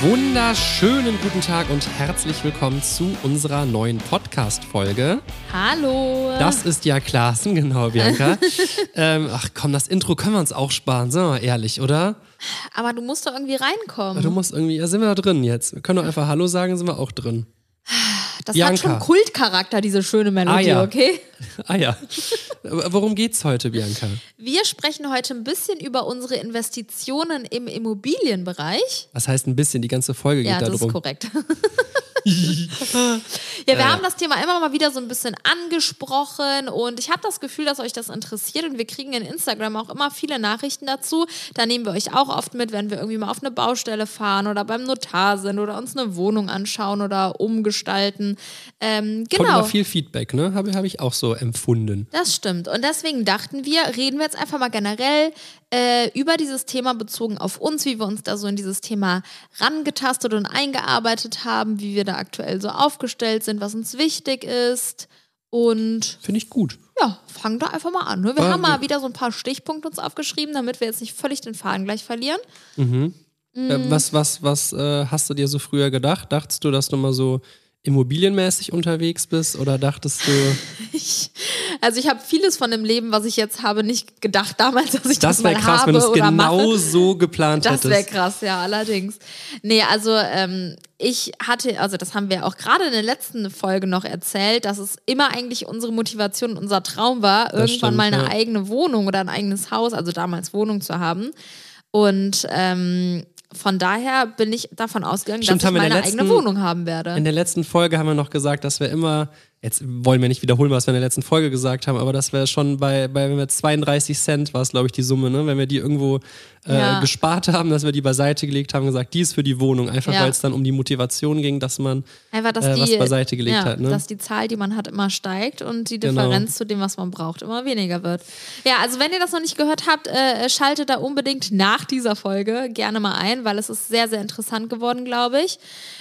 Wunderschönen guten Tag und herzlich willkommen zu unserer neuen Podcast-Folge. Hallo. Das ist ja Klassen, genau, Bianca. ähm, ach komm, das Intro können wir uns auch sparen, sind wir mal ehrlich, oder? Aber du musst doch irgendwie reinkommen. Du musst irgendwie, ja, sind wir da drin jetzt. Wir können doch einfach Hallo sagen, sind wir auch drin. Das Bianca. hat schon Kultcharakter, diese schöne Melodie, Ah, ja. okay? Ah ja. Worum geht's heute, Bianca? Wir sprechen heute ein bisschen über unsere Investitionen im Immobilienbereich. Was heißt ein bisschen? Die ganze Folge geht Ja, das ist darum. korrekt. ja, wir haben das Thema immer mal wieder so ein bisschen angesprochen und ich habe das Gefühl, dass euch das interessiert und wir kriegen in Instagram auch immer viele Nachrichten dazu. Da nehmen wir euch auch oft mit, wenn wir irgendwie mal auf eine Baustelle fahren oder beim Notar sind oder uns eine Wohnung anschauen oder umgestalten. Ähm, Kommt genau. immer viel Feedback, ne? Habe hab ich auch so empfunden. Das stimmt. Und deswegen dachten wir, reden wir jetzt einfach mal generell äh, über dieses Thema bezogen auf uns, wie wir uns da so in dieses Thema rangetastet und eingearbeitet haben, wie wir da aktuell so aufgestellt sind, was uns wichtig ist. Und Finde ich gut. ja, fangen da einfach mal an. ne? Wir Ah, haben mal wieder so ein paar Stichpunkte uns aufgeschrieben, damit wir jetzt nicht völlig den Faden gleich verlieren. Äh, Mhm. was was, was äh, hast du dir so früher gedacht? Dachtest du, dass du mal so immobilienmäßig unterwegs bist oder dachtest du, Ich, also ich habe vieles von dem Leben, was ich jetzt habe, nicht gedacht damals, dass ich das, das wäre mal krass, habe wenn du es genau mache. so geplant Das wäre hättest. krass, ja, allerdings. Nee, also ähm, ich hatte, also das haben wir auch gerade in der letzten Folge noch erzählt, dass es immer eigentlich unsere Motivation unser Traum war, irgendwann stimmt, mal eine ja. eigene Wohnung oder ein eigenes Haus, also damals Wohnung zu haben. Und ähm, von daher bin ich davon ausgegangen, Stimmt, dass ich meine eigene Wohnung haben werde. In der letzten Folge haben wir noch gesagt, dass wir immer, jetzt wollen wir nicht wiederholen, was wir in der letzten Folge gesagt haben, aber dass wir schon bei, bei wenn wir 32 Cent war es, glaube ich, die Summe, ne? wenn wir die irgendwo äh, Ja. gespart haben, dass wir die beiseite gelegt haben, gesagt, die ist für die Wohnung, einfach Ja. weil es dann um die Motivation ging, dass man Einfach, dass äh, die, was beiseite gelegt ja, hat. Ne? dass die Zahl, die man hat, immer steigt und die Genau. Differenz zu dem, was man braucht, immer weniger wird. Ja, also wenn ihr das noch nicht gehört habt, äh, schaltet da unbedingt nach dieser Folge gerne mal ein, weil es ist sehr, sehr interessant geworden, glaube ich.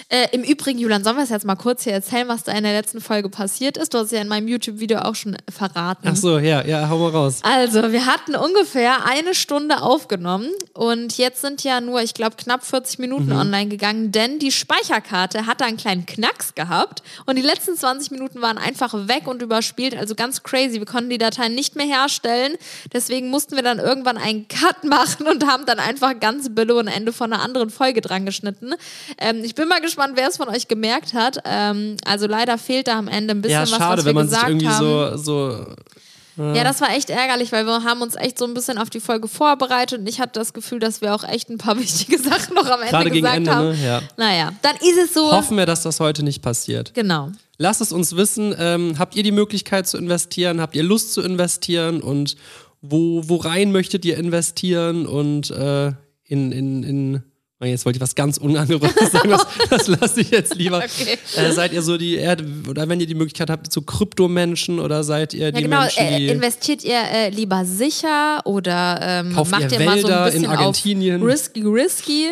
Äh, Im Übrigen, Julian, sollen wir es jetzt mal kurz hier erzählen, was da in der letzten Folge passiert ist? Du hast es ja in meinem YouTube-Video auch schon verraten. Ach so, ja, ja, hau mal raus. Also, wir hatten ungefähr eine Stunde aufgenommen und jetzt sind ja nur, ich glaube, knapp 40 Minuten Mhm. online gegangen, denn die Speicherkarte hat da einen kleinen Knacks gehabt und die letzten 20 Minuten waren einfach weg und überspielt, also ganz crazy. Wir konnten die Dateien nicht mehr herstellen, deswegen mussten wir dann irgendwann einen Cut machen und haben dann einfach ganz billo ein Ende von einer anderen Folge dran geschnitten. Ähm, ich bin mal gespannt, wer es von euch gemerkt hat. Ähm, also leider fehlt da am Ende ein bisschen Ja, was, schade, was wir wenn man sich gesagt irgendwie haben. so, so Ja, das war echt ärgerlich, weil wir haben uns echt so ein bisschen auf die Folge vorbereitet und ich hatte das Gefühl, dass wir auch echt ein paar wichtige Sachen noch am Ende Gerade gesagt Ende, haben. ne? Ja. Naja, dann ist es so. hoffen wir, dass das heute nicht passiert. Genau. Lasst es uns wissen. Ähm, habt ihr die Möglichkeit zu investieren? Habt ihr Lust zu investieren? Und wo, wo rein möchtet ihr investieren? Und äh, in, in, in oh, jetzt wollte ich was ganz Unangebracht sagen, das, das lasse ich jetzt lieber. Okay. Äh, seid ihr so die Erde, oder wenn ihr die Möglichkeit habt, so Kryptomenschen oder seid ihr Ja, die genau. Menschen, Äh, die. investiert ihr äh, lieber sicher oder ähm, macht ihr ihr, mal so ein in bisschen Argentinien? auf risky, risky?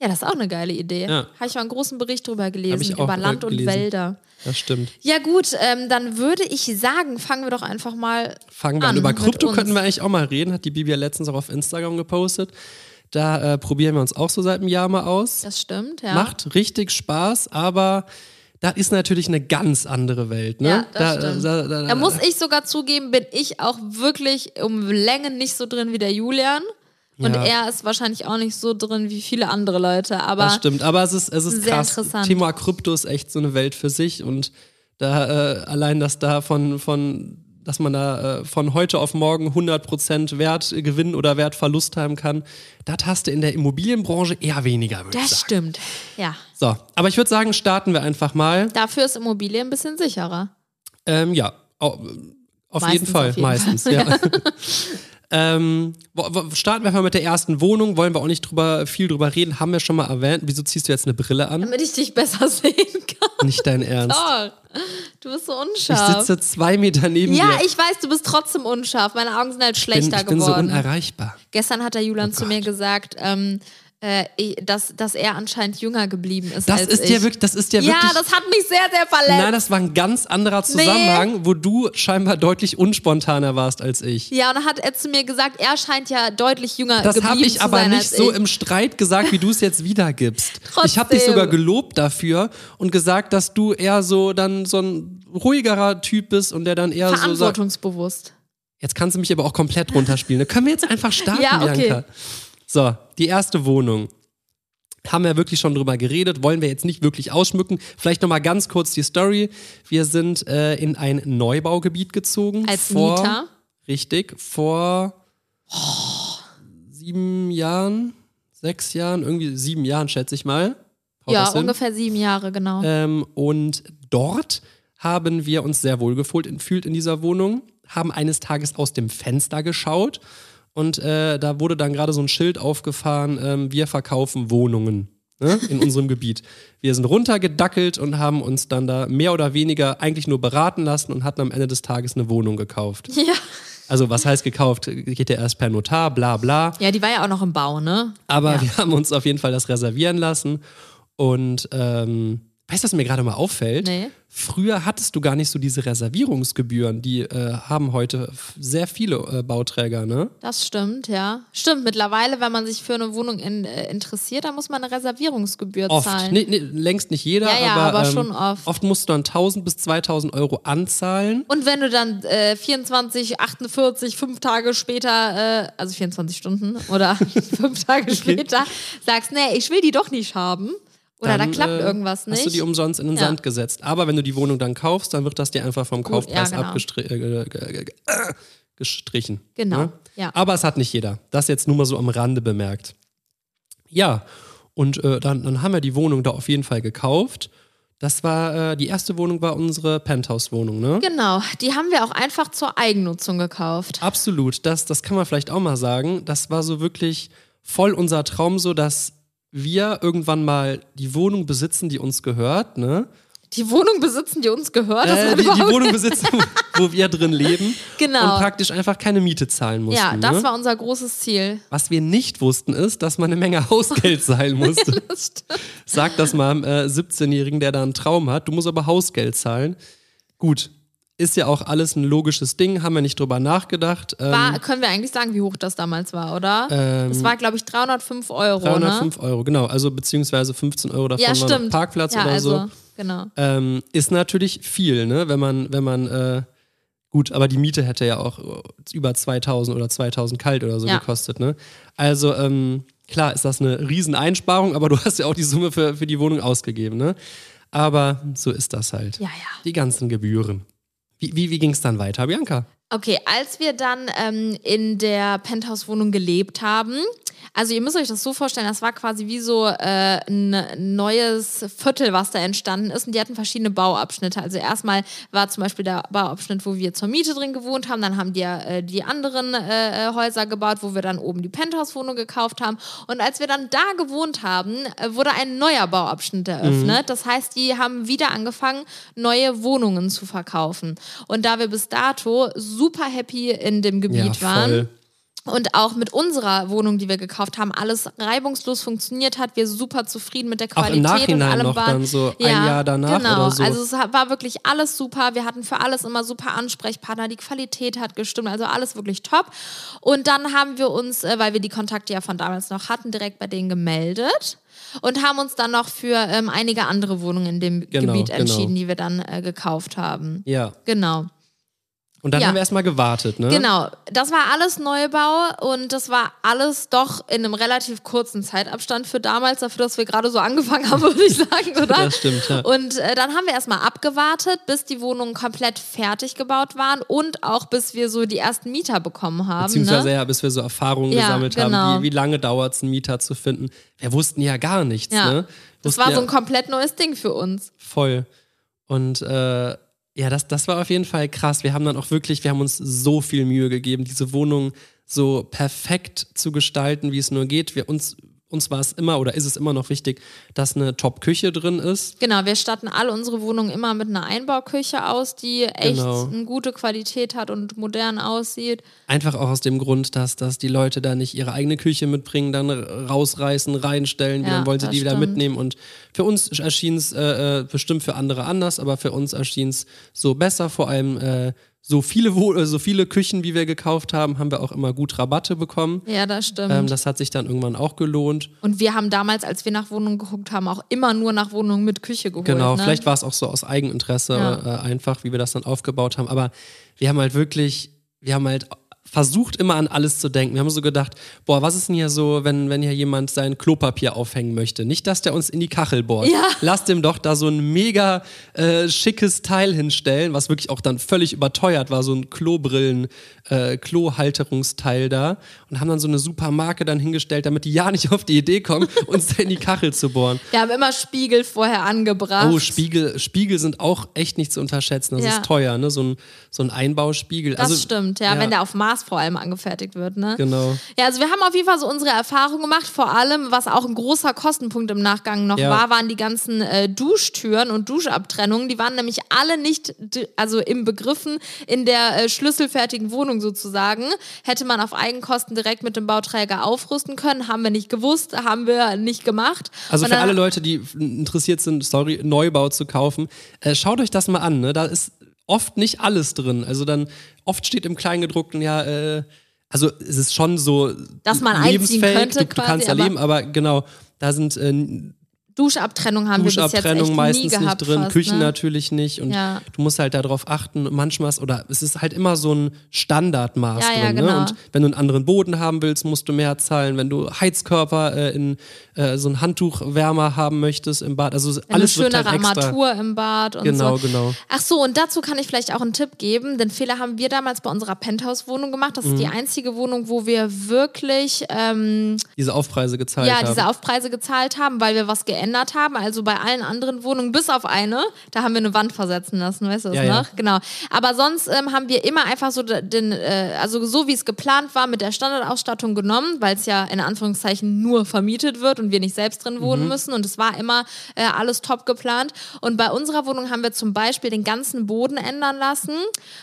Ja, das ist auch eine geile Idee. Ja. Habe ich mal einen großen Bericht drüber gelesen, über äh, Land und gelesen. Wälder. das stimmt. Ja gut, ähm, dann würde ich sagen, fangen wir doch einfach mal Fangen wir an. an Über Krypto könnten wir eigentlich auch mal reden, hat die Bibi ja letztens auch auf Instagram gepostet. Da äh, probieren wir uns auch so seit einem Jahr mal aus. Das stimmt, ja. Macht richtig Spaß, aber das ist natürlich eine ganz andere Welt. Ne? Ja, das da, stimmt. Da, da, Da muss ich sogar zugeben, bin ich auch wirklich um Längen nicht so drin wie der Julian. Und Ja. er ist wahrscheinlich auch nicht so drin wie viele andere Leute. Aber das stimmt, aber es ist, es ist Sehr krass. interessant. Thema Krypto ist echt so eine Welt für sich und da äh, allein, dass da von, von dass man da äh, von heute auf morgen 100% Wertgewinn oder Wertverlust haben kann, das hast du in der Immobilienbranche eher weniger, das sagen. stimmt. Ja. So, aber ich würde sagen, starten wir einfach mal. Dafür ist Immobilie ein bisschen sicherer. Ähm, ja, au- auf Meistens jeden Fall, auf jeden meistens, Fall. ja. ähm, starten wir einfach mit der ersten Wohnung, wollen wir auch nicht drüber, viel drüber reden, haben wir schon mal erwähnt. Wieso ziehst du jetzt eine Brille an? Damit ich dich besser sehen kann. Nicht dein Ernst. Oh, du bist so Ich unscharf. sitze zwei Meter neben ja, dir. ich weiß, du bist trotzdem unscharf. Meine Augen sind halt bin, schlechter ich bin so geworden. unerreichbar. Gestern hat der Julian Oh zu mir gesagt, ähm, äh, dass, dass er anscheinend jünger geblieben ist. Das ist ich. ja wirklich, das ist ja Ja, wirklich. das hat mich sehr, sehr verletzt. Nein, das war ein ganz anderer Zusammenhang, wo du scheinbar deutlich unspontaner warst als ich. ja, und dann hat er zu mir gesagt, er scheint ja deutlich jünger Das geblieben habe ich zu aber sein nicht so ich. im Streit gesagt, wie du es jetzt wiedergibst. Ich habe dich Trotzdem. sogar gelobt dafür und gesagt, dass du eher so dann so ein ruhigerer Typ bist und der dann eher so sagt, Verantwortungsbewusst. jetzt kannst du mich aber auch komplett runterspielen. Da können wir jetzt einfach starten, Ja, okay. Bianca. So, die erste Wohnung. Haben wir wirklich schon drüber geredet, wollen wir jetzt nicht wirklich ausschmücken. Vielleicht nochmal ganz kurz die Story. Wir sind äh, in ein Neubaugebiet gezogen. Als vor, Mieter? Richtig, vor sieben Jahren, sechs Jahren, irgendwie sieben Jahren, schätze ich mal. Haut Ja, ungefähr sieben Jahre, genau. Ähm, und dort haben wir uns sehr wohl gefühlt in, fühlt in dieser Wohnung, haben eines Tages aus dem Fenster geschaut und äh, da wurde dann gerade so ein Schild aufgefahren, ähm, wir verkaufen Wohnungen ne, in unserem Gebiet. Wir sind runtergedackelt und haben uns dann da mehr oder weniger eigentlich nur beraten lassen und hatten am Ende des Tages eine Wohnung gekauft. ja. Also was heißt gekauft? Geht ja erst per Notar, bla bla. ja, die war ja auch noch im Bau, ne? Aber Ja. wir haben uns auf jeden Fall das reservieren lassen. Und ähm, weißt du, was mir gerade mal auffällt? Nee. Früher hattest du gar nicht so diese Reservierungsgebühren. Die äh, haben heute sehr viele äh, Bauträger, ne? Das stimmt, ja. Stimmt, mittlerweile, wenn man sich für eine Wohnung in, äh, interessiert, dann muss man eine Reservierungsgebühr Oft. zahlen. Nee, nee, längst nicht jeder, Ja, ja, aber, aber ähm, schon oft. Oft musst du dann 1000 bis 2000 Euro anzahlen. Und wenn du dann äh, 24, 48, fünf Tage später, äh, also 24 Stunden oder fünf Tage später, sagst, nee, ich will die doch nicht haben. Oder dann, da klappt äh, irgendwas nicht. Hast du die umsonst in den Ja. Sand gesetzt. Aber wenn du die Wohnung dann kaufst, dann wird das dir einfach vom Gut, Kaufpreis ja, genau. abgestri- äh, äh. Genau, Ne? ja. Aber es hat nicht jeder. Das jetzt nur mal so am Rande bemerkt. Ja, und äh, dann, dann haben wir die Wohnung da auf jeden Fall gekauft. Das war, äh, die erste Wohnung war unsere Penthouse-Wohnung, ne? Genau, die haben wir auch einfach zur Eigennutzung gekauft. Absolut, das, das kann man vielleicht auch mal sagen. Das war so wirklich voll unser Traum, so dass wir irgendwann mal die Wohnung besitzen, die uns gehört, ne? Die Wohnung besitzen, die uns gehört. Äh, die, die Wohnung besitzen, wo wir drin leben. Genau. Und praktisch einfach keine Miete zahlen mussten. Ja, das ne? war unser großes Ziel. Was wir nicht wussten, ist, dass man eine Menge Hausgeld zahlen musste. Das stimmt. Sag das mal einem äh, 17-Jährigen, der da einen Traum hat. Du musst aber Hausgeld zahlen. Gut, ist ja auch alles ein logisches Ding, haben wir nicht drüber nachgedacht. Ähm, War, können wir eigentlich sagen, wie hoch das damals war, oder? das war, glaube ich, 305 Euro, ne? 305 Euro, genau. Also beziehungsweise 15 Euro davon Ja, war. Parkplatz ja, oder also, so. Genau. Ähm, ist natürlich viel, ne? Wenn man, wenn man, äh, gut, aber die Miete hätte ja auch äh, über 2000 oder 2000 kalt oder so Ja. gekostet, ne? Also, ähm, klar ist das eine Rieseneinsparung, aber du hast ja auch die Summe für, für die Wohnung ausgegeben, ne? Aber so ist das halt. Ja, ja. Die ganzen Gebühren. Wie, wie, wie ging es dann weiter, Bianca? Okay, als wir dann ähm, in der Penthouse-Wohnung gelebt haben, also ihr müsst euch das so vorstellen, das war quasi wie so äh, ein neues Viertel, was da entstanden ist und die hatten verschiedene Bauabschnitte. Also erstmal war zum Beispiel der Bauabschnitt, wo wir zur Miete drin gewohnt haben, dann haben die ja äh, die anderen äh, Häuser gebaut, wo wir dann oben die Penthouse-Wohnung gekauft haben und als wir dann da gewohnt haben, äh, wurde ein neuer Bauabschnitt eröffnet. Das heißt, die haben wieder angefangen, neue Wohnungen zu verkaufen. Und da wir bis dato super happy in dem Gebiet waren, und auch mit unserer Wohnung, die wir gekauft haben, alles reibungslos funktioniert hat, wir super zufrieden mit der Auch Qualität im Nachhinein und allem noch waren. dann so ein Jahr danach genau. oder so. Also es war wirklich alles super. Wir hatten für alles immer super Ansprechpartner. Die Qualität hat gestimmt, also alles wirklich top. Und dann haben wir uns, äh, weil wir die Kontakte ja von damals noch hatten, direkt bei denen gemeldet. Und haben uns dann noch für ähm, einige andere Wohnungen in dem Genau, Gebiet genau. entschieden, die wir dann äh, gekauft haben. Ja. Genau. Und dann Ja. haben wir erstmal gewartet, ne? Genau, das war alles Neubau und das war alles doch in einem relativ kurzen Zeitabstand für damals, dafür, dass wir gerade so angefangen haben, würde ich sagen, oder? Das stimmt, ja. Und äh, dann haben wir erstmal abgewartet, bis die Wohnungen komplett fertig gebaut waren und auch bis wir so die ersten Mieter bekommen haben. Beziehungsweise ne? ja, bis wir so Erfahrungen Ja, gesammelt genau. haben, wie, wie lange dauert es, einen Mieter zu finden. Wir wussten ja gar nichts, Ja. ne? Das war ja so ein komplett neues Ding für uns. voll. Und äh, ja, das, das war auf jeden Fall krass. Wir haben dann auch wirklich, wir haben uns so viel Mühe gegeben, diese Wohnung so perfekt zu gestalten, wie es nur geht. Wir uns, uns war es immer oder ist es immer noch wichtig, dass eine Top-Küche drin ist. Genau, wir statten alle unsere Wohnungen immer mit einer Einbauküche aus, die echt Genau. eine gute Qualität hat und modern aussieht. Einfach auch aus dem Grund, dass, dass die Leute da nicht ihre eigene Küche mitbringen, dann rausreißen, reinstellen, Ja, dann wollen sie die wieder stimmt. mitnehmen. Und für uns erschien es äh, äh, bestimmt für andere anders, aber für uns erschien es so besser. Vor allem äh, so viele äh, so viele Küchen, wie wir gekauft haben, haben wir auch immer gut Rabatte bekommen. Ja, das stimmt. Ähm, das hat sich dann irgendwann auch gelohnt. und wir haben damals, als wir nach Wohnungen geguckt haben, auch immer nur nach Wohnungen mit Küche geholt. Genau, ne? vielleicht war es auch so aus Eigeninteresse Ja. äh, einfach, wie wir das dann aufgebaut haben. Aber wir haben halt wirklich, wir haben halt versucht immer an alles zu denken. Wir haben so gedacht, boah, was ist denn hier so, wenn, wenn hier jemand sein Klopapier aufhängen möchte? Nicht, dass der uns in die Kachel bohrt. Ja. Lass dem doch da so ein mega äh, schickes Teil hinstellen, was wirklich auch dann völlig überteuert war, so ein Klobrillen, äh, Klohalterungsteil da. Und haben dann so eine super Marke dann hingestellt, damit die ja nicht auf die Idee kommen, uns da in die Kachel zu bohren. Wir haben immer Spiegel vorher angebracht. Oh, Spiegel, Spiegel sind auch echt nicht zu unterschätzen. Das Ja. ist teuer, ne? So ein, so ein Einbauspiegel. Das also, stimmt, ja, wenn der auf Maß vor allem angefertigt wird, ne? Genau. Ja, also wir haben auf jeden Fall so unsere Erfahrung gemacht. Vor allem, was auch ein großer Kostenpunkt im Nachgang noch Ja. war, waren die ganzen äh, Duschtüren und Duschabtrennungen. Die waren nämlich alle nicht, also im Begriffen in der äh, schlüsselfertigen Wohnung sozusagen. Hätte man auf Eigenkosten direkt mit dem Bauträger aufrüsten können. Haben wir nicht gewusst, haben wir nicht gemacht. Also Und für alle Leute, die interessiert sind, sorry, Neubau zu kaufen, äh, schaut euch das mal an. Ne? Da ist oft nicht alles drin. Also dann oft steht im Kleingedruckten ja, äh, also es ist schon so Dass man lebensfähig, könnte du, du quasi, kannst aber- leben, aber genau, da sind äh, Duschabtrennung haben wir bis jetzt Duschabtrennung echt meistens nie gehabt. nicht drin, fast, Küchen ne? natürlich nicht und Ja. du musst halt darauf achten, manchmal ist, oder es ist halt immer so ein Standardmaß Ja, ja, drin. genau. Ne? Und wenn du einen anderen Boden haben willst, musst du mehr zahlen. Wenn du Heizkörper äh, in äh, so ein Handtuchwärmer haben möchtest im Bad, also Eine alles wird schönere halt. Armatur im Bad und Genau, so. genau. Ach so, und dazu kann ich vielleicht auch einen Tipp geben. Den Fehler haben wir damals bei unserer Penthouse-Wohnung gemacht. Das ist Mhm. die einzige Wohnung, wo wir wirklich ähm, Diese Aufpreise gezahlt ja, haben. diese Aufpreise gezahlt haben, weil wir was geändert haben. Also bei allen anderen Wohnungen, bis auf eine, da haben wir eine Wand versetzen lassen, weißt du das Ja, ja. noch? Genau. Aber sonst ähm, haben wir immer einfach so den, äh, also so wie es geplant war, mit der Standardausstattung genommen, weil es ja in Anführungszeichen nur vermietet wird und wir nicht selbst drin Mhm. wohnen müssen. Und es war immer äh, alles top geplant. Und bei unserer Wohnung haben wir zum Beispiel den ganzen Boden ändern lassen.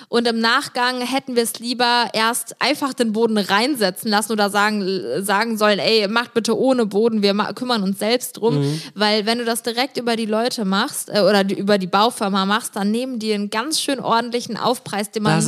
Und im Nachgang hätten wir es lieber erst einfach den Boden reinsetzen lassen oder sagen, sagen sollen, ey, macht bitte ohne Boden, wir kümmern uns selbst drum. Mhm. Weil wenn du das direkt über die Leute machst äh, oder die, über die Baufirma machst, dann nehmen die einen ganz schön ordentlichen Aufpreis, den man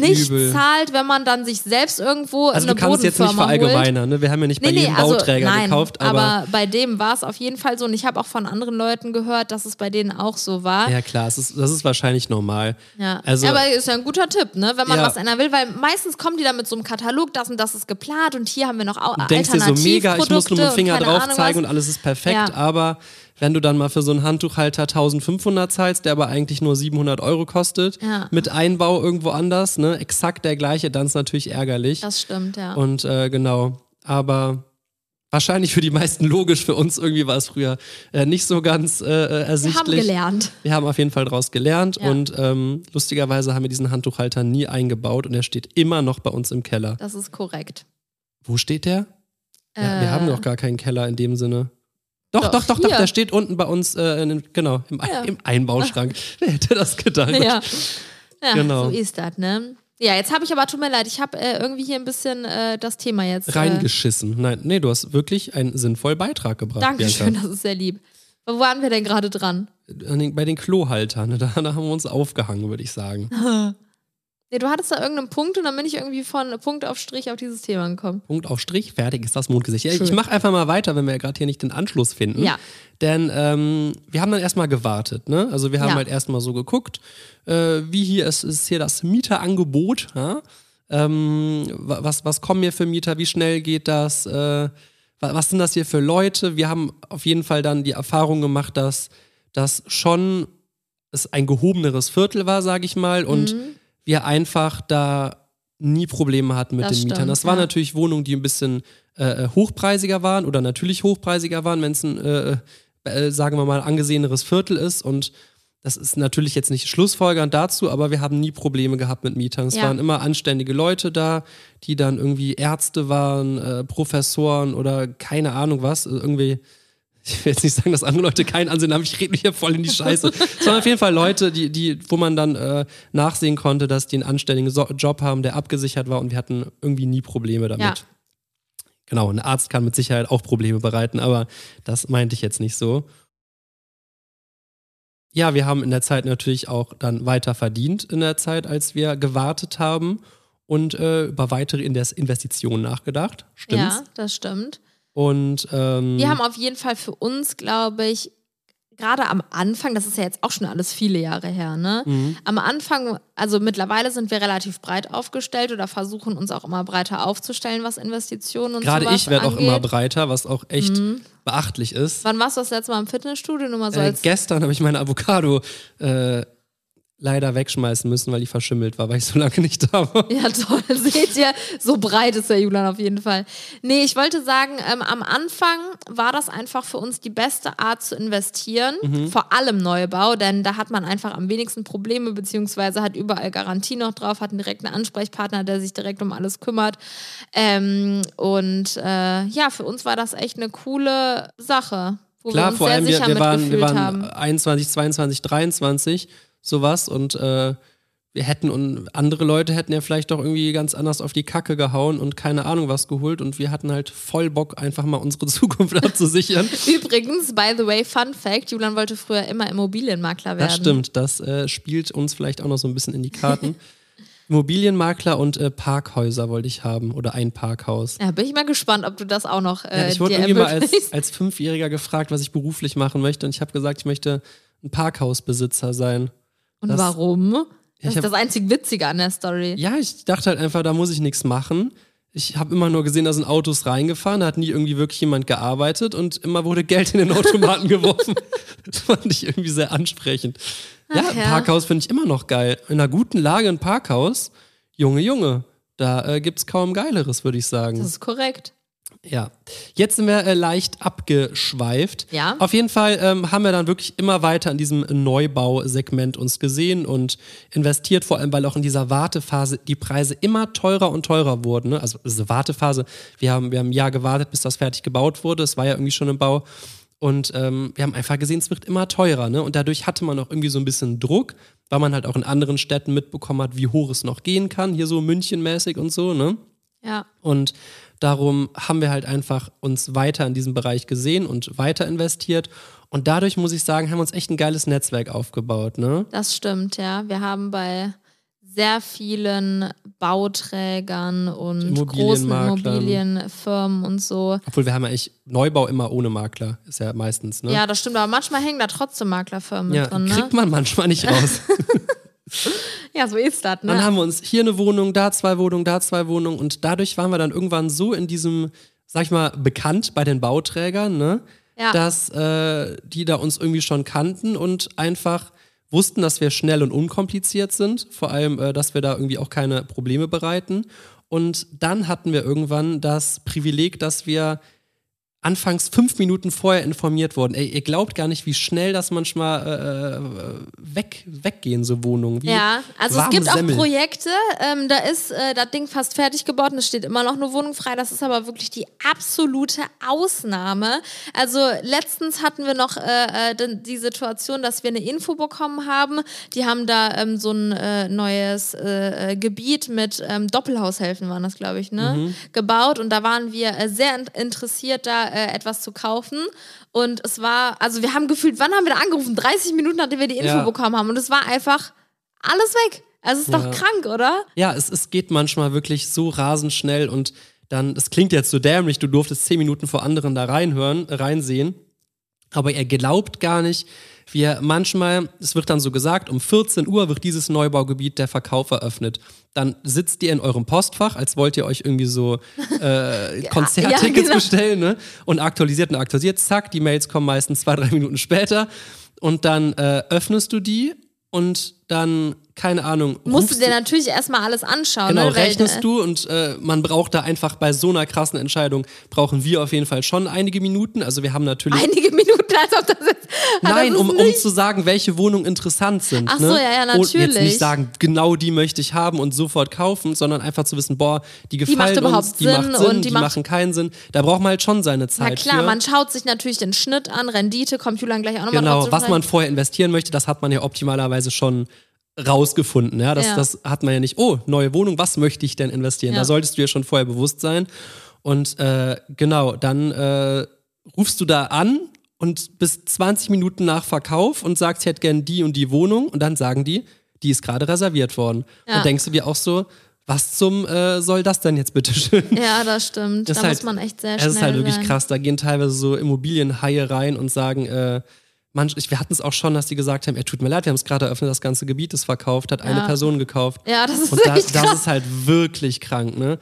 nicht übel. zahlt, wenn man dann sich selbst irgendwo also eine du kannst jetzt nicht Bodenfirma verallgemeinern, ne? Wir haben ja nicht bei jedem Bauträger also, nein, gekauft, aber, bei dem war es auf jeden Fall so und ich habe auch von anderen Leuten gehört, dass es bei denen auch so war. ja klar, ist, das ist wahrscheinlich normal. Ja. Also, aber ist ja ein guter Tipp, ne? wenn man Ja. was ändern will, weil meistens kommen die dann mit so einem Katalog, das und das ist geplant und hier haben wir noch du denkst dir so mega, ich muss nur mit dem Alternativprodukte Finger drauf Ahnung zeigen was. und alles ist perfekt, Ja. Aber wenn du dann mal für so einen Handtuchhalter 1500 zahlst, der aber eigentlich nur 700 Euro kostet, Ja. mit Einbau irgendwo anders, ne, exakt der gleiche, dann ist natürlich ärgerlich. Das stimmt, ja. Und äh, genau, aber wahrscheinlich für die meisten logisch, für uns irgendwie war es früher äh, nicht so ganz äh, äh, wir ersichtlich. haben gelernt. Wir haben auf jeden Fall daraus gelernt Ja. und ähm, lustigerweise haben wir diesen Handtuchhalter nie eingebaut und er steht immer noch bei uns im Keller. Das ist korrekt. Wo steht der? Ja, wir Äh, haben noch gar keinen Keller in dem Sinne. Doch, Doch, doch, doch, hier. der steht unten bei uns, äh, in, genau, im, Ja. im Einbauschrank. Wer hätte das gedacht? Ja, ja Genau. so ist das, ne? Ja, jetzt habe ich aber, tut mir leid, ich habe äh, irgendwie hier ein bisschen äh, das Thema jetzt. Äh, Reingeschissen. Nein, nee, du hast wirklich einen sinnvollen Beitrag gebracht. Dankeschön, Bianca. das ist sehr lieb. Wo waren wir denn gerade dran? An den- Bei den Klohaltern, da, da haben wir uns aufgehangen, würde ich sagen. Nee, du hattest da irgendeinen Punkt und dann bin ich irgendwie von Punkt auf Strich auf dieses Thema gekommen. Punkt auf Strich, fertig ist das Mondgesicht. Ja, ich Schön. mache einfach mal weiter, wenn wir ja gerade hier nicht den Anschluss finden. Ja. Denn ähm, wir haben dann erstmal gewartet. Ne? Also wir haben Ja. halt erstmal so geguckt, äh, wie hier ist, ist hier das Mieterangebot. Ja? Ähm, wa- was, was kommen hier für Mieter? Wie schnell geht das? Äh, wa- was sind das hier für Leute? Wir haben auf jeden Fall dann die Erfahrung gemacht, dass das schon es ein gehobeneres Viertel war, sage ich mal, und wir einfach da nie Probleme hatten mit. Das den Mietern. stimmt, Das waren ja. natürlich Wohnungen, die ein bisschen äh, hochpreisiger waren oder natürlich hochpreisiger waren, wenn es ein, äh, äh, sagen wir mal, angeseheneres Viertel ist und das ist natürlich jetzt nicht schlussfolgernd dazu, aber wir haben nie Probleme gehabt mit Mietern. Es Ja. waren immer anständige Leute da, die dann irgendwie Ärzte waren, äh, Professoren oder keine Ahnung was. Irgendwie, ich will jetzt nicht sagen, dass andere Leute keinen Ansehen haben, ich rede mich hier voll in die Scheiße. Sondern auf jeden Fall Leute, die, die, wo man dann äh, nachsehen konnte, dass die einen anständigen so Job haben, der abgesichert war und wir hatten irgendwie nie Probleme damit. Ja. Genau, ein Arzt kann mit Sicherheit auch Probleme bereiten, aber das meinte ich jetzt nicht so. Ja, wir haben in der Zeit natürlich auch dann weiter verdient in der Zeit, als wir gewartet haben und äh, über weitere Inves- Investitionen nachgedacht. Stimmt's? Ja, das stimmt. Und ähm, Wir haben auf jeden Fall für uns, glaube ich, gerade am Anfang, das ist ja jetzt auch schon alles viele Jahre her, ne? Mhm. Am Anfang, also mittlerweile sind wir relativ breit aufgestellt oder versuchen uns auch immer breiter aufzustellen, was Investitionen und gerade sowas ich werde auch immer breiter, was auch echt Mhm. beachtlich ist. Wann warst du das letzte Mal im Fitnessstudio? Nur mal so Äh, gestern habe ich meine Avocado äh, leider wegschmeißen müssen, weil die verschimmelt war, weil ich so lange nicht da war. Ja, toll. Seht ihr, so breit ist der Julian auf jeden Fall. Nee, ich wollte sagen, ähm, am Anfang war das einfach für uns die beste Art zu investieren, Mhm. vor allem Neubau, denn da hat man einfach am wenigsten Probleme, beziehungsweise hat überall Garantie noch drauf, hat einen direkten Ansprechpartner, der sich direkt um alles kümmert. Ähm, und äh, ja, für uns war das echt eine coole Sache, wo wir Klar, uns vor sehr allem wir, sicher wir, waren, wir mitgefühlt waren haben. 21, 22, 23, sowas und äh, wir hätten und andere Leute hätten ja vielleicht doch irgendwie ganz anders auf die Kacke gehauen und keine Ahnung was geholt und wir hatten halt voll Bock, einfach mal unsere Zukunft abzusichern. Übrigens, by the way, Fun Fact, Julian wollte früher immer Immobilienmakler werden. Das stimmt, das äh, spielt uns vielleicht auch noch so ein bisschen in die Karten. Immobilienmakler und äh, Parkhäuser wollte ich haben oder ein Parkhaus. Ja, bin ich mal gespannt, ob du das auch noch äh, Ja, ich wurde irgendwie mal als, als Fünfjähriger gefragt, was ich beruflich machen möchte und ich habe gesagt, ich möchte ein Parkhausbesitzer sein. Und das- warum? Das ist das einzig Witzige an der Story. Ja, ich dachte halt einfach, da muss ich nichts machen. Ich habe immer nur gesehen, da sind Autos reingefahren, da hat nie irgendwie wirklich jemand gearbeitet und immer wurde Geld in den Automaten geworfen. Das fand ich irgendwie sehr ansprechend. Ja, Ach ein ja. Parkhaus finde ich immer noch geil. In einer guten Lage ein Parkhaus, Junge, Junge, da äh, gibt's kaum Geileres, würde ich sagen. Das ist korrekt. Ja, jetzt sind wir äh, leicht abgeschweift. Ja. Auf jeden Fall ähm, haben wir dann wirklich immer weiter in diesem Neubausegment uns gesehen und investiert, vor allem weil auch in dieser Wartephase die Preise immer teurer und teurer wurden. Ne? Also diese Wartephase, wir haben, wir haben ein Jahr gewartet, bis das fertig gebaut wurde. Es war ja irgendwie schon im Bau. Und ähm, wir haben einfach gesehen, es wird immer teurer. Ne? Und dadurch hatte man auch irgendwie so ein bisschen Druck, weil man halt auch in anderen Städten mitbekommen hat, wie hoch es noch gehen kann. Hier so Münchenmäßig und so, ne? Ja. Und darum haben wir halt einfach uns weiter in diesem Bereich gesehen und weiter investiert. Und dadurch muss ich sagen, haben wir uns echt ein geiles Netzwerk aufgebaut, ne? Das stimmt, ja. Wir haben bei sehr vielen Bauträgern und großen. Immobilienfirmen und so. Obwohl wir haben ja echt Neubau immer ohne Makler, ist ja meistens, ne? Ja, das stimmt, aber manchmal hängen da trotzdem Maklerfirmen Ja, drin, ne? kriegt man manchmal nicht raus. Ja, so ist das, Dann ne? haben wir uns hier eine Wohnung, da zwei Wohnungen, da zwei Wohnungen und dadurch waren wir dann irgendwann so in diesem, sag ich mal, bekannt bei den Bauträgern, ne? Ja. Dass äh, die da uns irgendwie schon kannten und einfach wussten, dass wir schnell und unkompliziert sind, vor allem, äh, dass wir da irgendwie auch keine Probleme bereiten. Und dann hatten wir irgendwann das Privileg, dass wir anfangs fünf Minuten vorher informiert wurden. Ey, ihr glaubt gar nicht, wie schnell das manchmal äh, äh, weg, weggehen, so Wohnungen. Ja, also es gibt auch Semmel. Projekte, ähm, da ist äh, das Ding fast fertig gebaut und es steht immer noch eine Wohnung frei. Das ist aber wirklich die absolute Ausnahme. Also letztens hatten wir noch äh, äh, die Situation, dass wir eine Info bekommen haben. Die haben da ähm, so ein äh, neues Gebiet mit ähm, Doppelhaushälften, waren das, glaube ich, ne? Mhm. gebaut und da waren wir sehr in interessiert, da äh, etwas zu kaufen. Und es war, also wir haben gefühlt, wann haben wir da angerufen? 30 Minuten, nachdem wir die Info Ja. bekommen haben. Und es war einfach alles weg. Also es ist Ja. doch krank, oder? Ja, es, es geht manchmal wirklich so rasend schnell und dann, das klingt jetzt so dämlich, du durftest zehn Minuten vor anderen da reinhören, reinsehen, aber er glaubt gar nicht, wie er manchmal, es wird dann so gesagt, um 14 Uhr wird dieses Neubaugebiet der Verkauf eröffnet. Dann sitzt ihr in eurem Postfach, als wollt ihr euch irgendwie so äh, Konzerttickets ja, genau. bestellen ne? und aktualisiert und aktualisiert, zack, die Mails kommen meistens zwei, drei Minuten später und dann äh, öffnest du die und dann, keine Ahnung. Musst du dir natürlich erstmal alles anschauen. Genau, ne? Rechnest äh, du und äh, man braucht da einfach bei so einer krassen Entscheidung, brauchen wir auf jeden Fall schon einige Minuten. Also wir haben natürlich. Einige Minuten, als ob das jetzt. Nein, das um, um zu sagen, welche Wohnungen interessant sind. Ach ne? so, ja, ja, Und jetzt natürlich. nicht sagen, genau die möchte ich haben und sofort kaufen, sondern einfach zu wissen, boah, die gefallen überhaupt uns, die Sinn macht Sinn, und die, die macht- machen keinen Sinn. Da braucht man halt schon seine Na Zeit klar, für. man schaut sich natürlich den Schnitt an, Rendite, kommt Julian gleich auch nochmal drauf Genau, was man vorher investieren möchte, das hat man ja optimalerweise schon rausgefunden. Ja? Das, Ja. das hat man ja nicht, oh, neue Wohnung, was möchte ich denn investieren? Ja. Da solltest du ja schon vorher bewusst sein. Und äh, genau, dann äh, rufst du da an und bis 20 Minuten nach Verkauf und sagst, ich hätte gern die und die Wohnung. Und dann sagen die, die ist gerade reserviert worden. Ja. Und denkst du dir auch so, was zum äh, soll das denn jetzt bitte schön? Ja, das stimmt. Das da halt- muss man echt sehr schnell ist halt wirklich sein. krass. Da gehen teilweise so Immobilienhaie rein und sagen, äh, manch, ich, wir hatten es auch schon, dass die gesagt haben, er tut mir leid, wir haben es gerade eröffnet, das ganze Gebiet ist verkauft, hat eine Ja. Person gekauft. Ja, das ist Und da, das krass. ist halt wirklich krank, ne?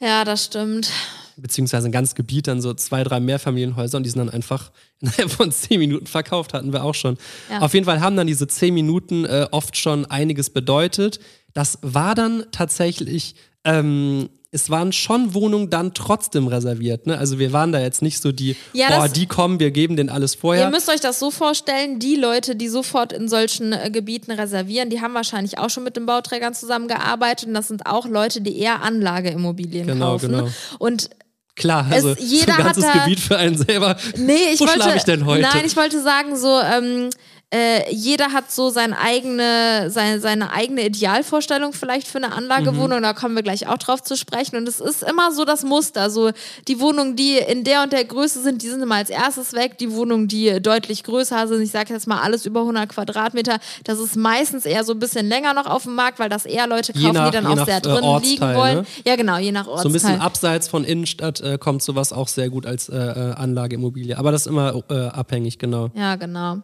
Ja, das stimmt. Beziehungsweise ein ganzes Gebiet, dann so zwei, drei Mehrfamilienhäuser und die sind dann einfach innerhalb von zehn Minuten verkauft, hatten wir auch schon. Ja. Auf jeden Fall haben dann diese zehn Minuten äh, oft schon einiges bedeutet. Das war dann tatsächlich, ähm, es waren schon Wohnungen dann trotzdem reserviert. Ne? Also wir waren da jetzt nicht so die, Ja, boah, die kommen, wir geben denen alles vorher. Ihr müsst euch das so vorstellen, die Leute, die sofort in solchen äh, Gebieten reservieren, die haben wahrscheinlich auch schon mit den Bauträgern zusammengearbeitet und das sind auch Leute, die eher Anlageimmobilien Genau, kaufen. genau. Und Klar, also Es- jeder so ein ganzes hat da- Gebiet für einen selber. Nee, ich Wo wollte. schlafe ich denn heute? Nein, ich wollte sagen, so, ähm, äh, jeder hat so sein eigene, seine, seine eigene Idealvorstellung vielleicht für eine Anlagewohnung. Mhm. Da kommen wir gleich auch drauf zu sprechen. Und es ist immer so das Muster. So, die Wohnungen, die in der und der Größe sind, die sind immer als erstes weg. Die Wohnungen, die deutlich größer sind, ich sage jetzt mal alles über 100 Quadratmeter, das ist meistens eher so ein bisschen länger noch auf dem Markt, weil das eher Leute kaufen, nach- die dann auch nach, sehr äh, drin Ortsteil, liegen wollen. ne? Ja, genau, je nach Ortsteil. So ein bisschen abseits von Innenstadt äh, kommt sowas auch sehr gut als äh, äh, Anlageimmobilie. Aber das ist immer abhängig, genau. Ja, genau.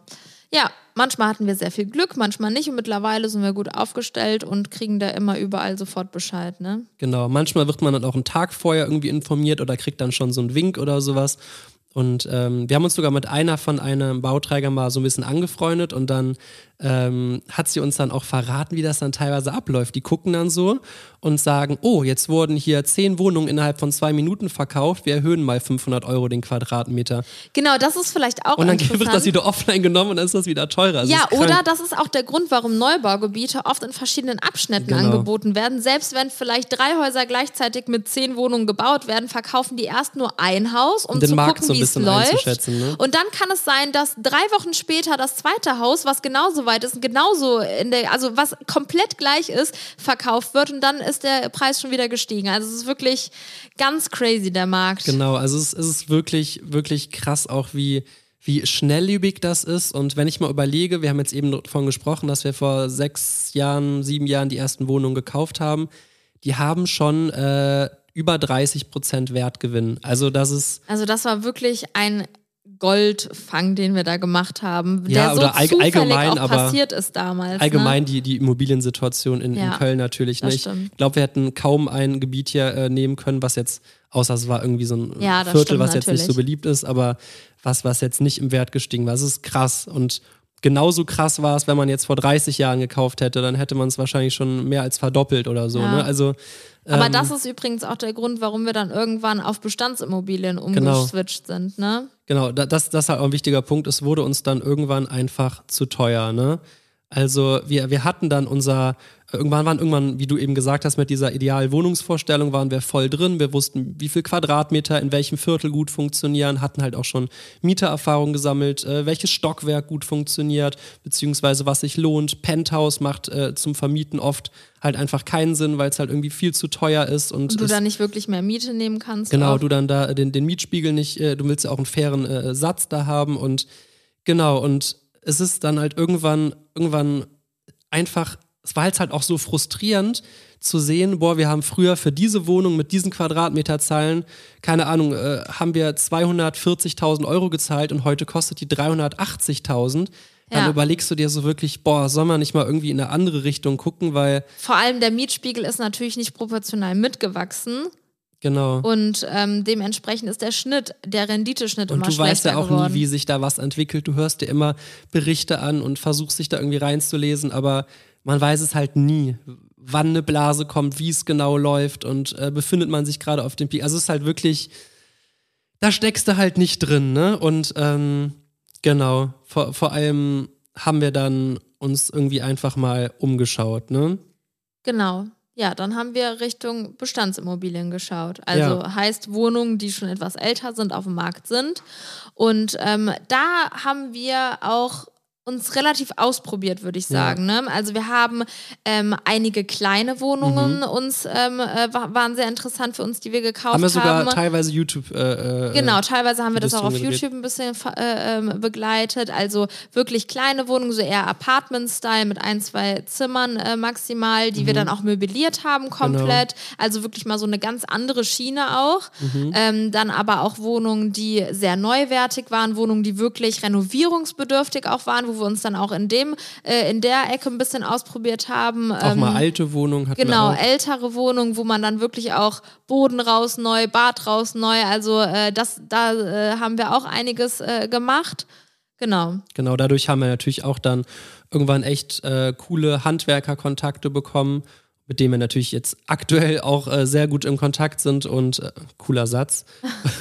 Ja, manchmal hatten wir sehr viel Glück, manchmal nicht. Und mittlerweile sind wir gut aufgestellt und kriegen da immer überall sofort Bescheid, ne? Genau. Manchmal wird man dann auch einen Tag vorher irgendwie informiert oder kriegt dann schon so einen Wink oder sowas. Und ähm, wir haben uns sogar mit einer von einem Bauträger mal so ein bisschen angefreundet und dann ähm, hat sie uns dann auch verraten, wie das dann teilweise abläuft. Die gucken dann so und sagen, oh, jetzt wurden hier zehn Wohnungen innerhalb von zwei Minuten verkauft, wir erhöhen mal 500 Euro den Quadratmeter. Genau, das ist vielleicht auch Und dann wird das wieder offline genommen und dann ist das wieder teurer. Also ja, oder das ist auch der Grund, warum Neubaugebiete oft in verschiedenen Abschnitten Genau. angeboten werden. Selbst wenn vielleicht drei Häuser gleichzeitig mit zehn Wohnungen gebaut werden, verkaufen die erst nur ein Haus, um den zu Markt gucken, wie es läuft. ne? Und dann kann es sein, dass drei Wochen später das zweite Haus, was genauso weit ist, genauso in der, also was komplett gleich ist, verkauft wird und dann ist der Preis schon wieder gestiegen. Also es ist wirklich ganz crazy, der Markt. Genau, also es, es ist wirklich, wirklich krass auch, wie, wie schnelllebig das ist. Und wenn ich mal überlege, wir haben jetzt eben davon gesprochen, dass wir vor sechs Jahren, sieben Jahren die ersten Wohnungen gekauft haben, die haben schon äh, über 30 Prozent Wertgewinn. Also das ist Also das war wirklich ein Goldfang, den wir da gemacht haben, Ja, der so oder all- zufällig allgemein, auch aber passiert ist damals. allgemein die, die Immobiliensituation in, in Ja, Köln natürlich nicht. stimmt. Ich glaube, wir hätten kaum ein Gebiet hier äh, nehmen können, was jetzt, außer es war irgendwie so ein Ja, Viertel, stimmt was jetzt nicht so natürlich. beliebt ist, aber was, was jetzt nicht im Wert gestiegen war. Es ist krass. Und genauso krass war es, wenn man jetzt vor 30 Jahren gekauft hätte, dann hätte man es wahrscheinlich schon mehr als verdoppelt oder so. Ja. Ne? Also Ne? Aber ähm, das ist übrigens auch der Grund, warum wir dann irgendwann auf Bestandsimmobilien Genau. umgeswitcht sind. Ne? Genau, da- das, das ist halt auch ein wichtiger Punkt. Es wurde uns dann irgendwann einfach zu teuer, ne? Also wir, wir hatten dann unser, irgendwann waren irgendwann, wie du eben gesagt hast, mit dieser idealen Wohnungsvorstellung waren wir voll drin. Wir wussten, wie viel Quadratmeter in welchem Viertel gut funktionieren, hatten halt auch schon Mietererfahrung gesammelt, äh, welches Stockwerk gut funktioniert, beziehungsweise was sich lohnt. Penthouse macht äh, zum Vermieten oft halt einfach keinen Sinn, weil es halt irgendwie viel zu teuer ist und, Und du es- da nicht wirklich mehr Miete nehmen kannst. Genau, auch. du dann da den, den Mietspiegel nicht, äh, du willst ja auch einen fairen äh, Satz da haben und genau, und es ist dann halt irgendwann, irgendwann einfach, es war jetzt halt auch so frustrierend zu sehen, boah, wir haben früher für diese Wohnung mit diesen Quadratmeterzahlen, keine Ahnung, äh, haben wir 240.000 Euro gezahlt und heute kostet die 380.000. Dann Ja. überlegst du dir so wirklich, boah, soll man nicht mal irgendwie in eine andere Richtung gucken, weil Vor allem der Mietspiegel ist natürlich nicht proportional mitgewachsen. Genau. Und ähm, dementsprechend ist der Schnitt, der Renditeschnitt Und immer du schlechter weißt ja auch geworden. nie, wie sich da was entwickelt. Du hörst dir immer Berichte an und versuchst dich da irgendwie reinzulesen, aber man weiß es halt nie, wann eine Blase kommt, wie es genau läuft und äh, befindet man sich gerade auf dem Peak. Also es ist halt wirklich, da steckst du halt nicht drin, ne? Und ähm, genau, vor, vor allem haben wir dann uns irgendwie einfach mal umgeschaut, ne? Genau. Ja, dann haben wir Richtung Bestandsimmobilien geschaut. Also Ja. heißt Wohnungen, die schon etwas älter sind, auf dem Markt sind. Und ähm, da haben wir auch uns relativ ausprobiert, würde ich Ja. sagen. Ne? Also wir haben ähm, einige kleine Wohnungen Mhm. uns ähm, äh, wa- waren sehr interessant für uns, die wir gekauft Haben wir haben. sogar teilweise YouTube. Äh, äh, Genau, teilweise haben wir das auch auf. YouTube ein bisschen äh, ähm, begleitet. Also wirklich kleine Wohnungen, so eher Apartment-Style mit ein, zwei Zimmern äh, maximal, die wir Mhm. dann auch möbliert haben komplett. Also wirklich mal so eine ganz andere Schiene auch. Mhm. Ähm, dann aber auch Wohnungen, die sehr neuwertig waren, Wohnungen, die wirklich renovierungsbedürftig auch waren, wo wir uns dann auch in dem, äh, in der Ecke ein bisschen ausprobiert haben. Auch Ähm, mal alte Wohnungen hatten Genau, ältere Wohnungen, wo man dann wirklich auch Boden raus neu, Bad raus neu, also äh, das, da äh, haben wir auch einiges äh, gemacht. Genau. Genau, dadurch haben wir natürlich auch dann irgendwann echt äh, coole Handwerkerkontakte bekommen, mit denen wir natürlich jetzt aktuell auch äh, sehr gut im Kontakt sind und äh, cooler Satz.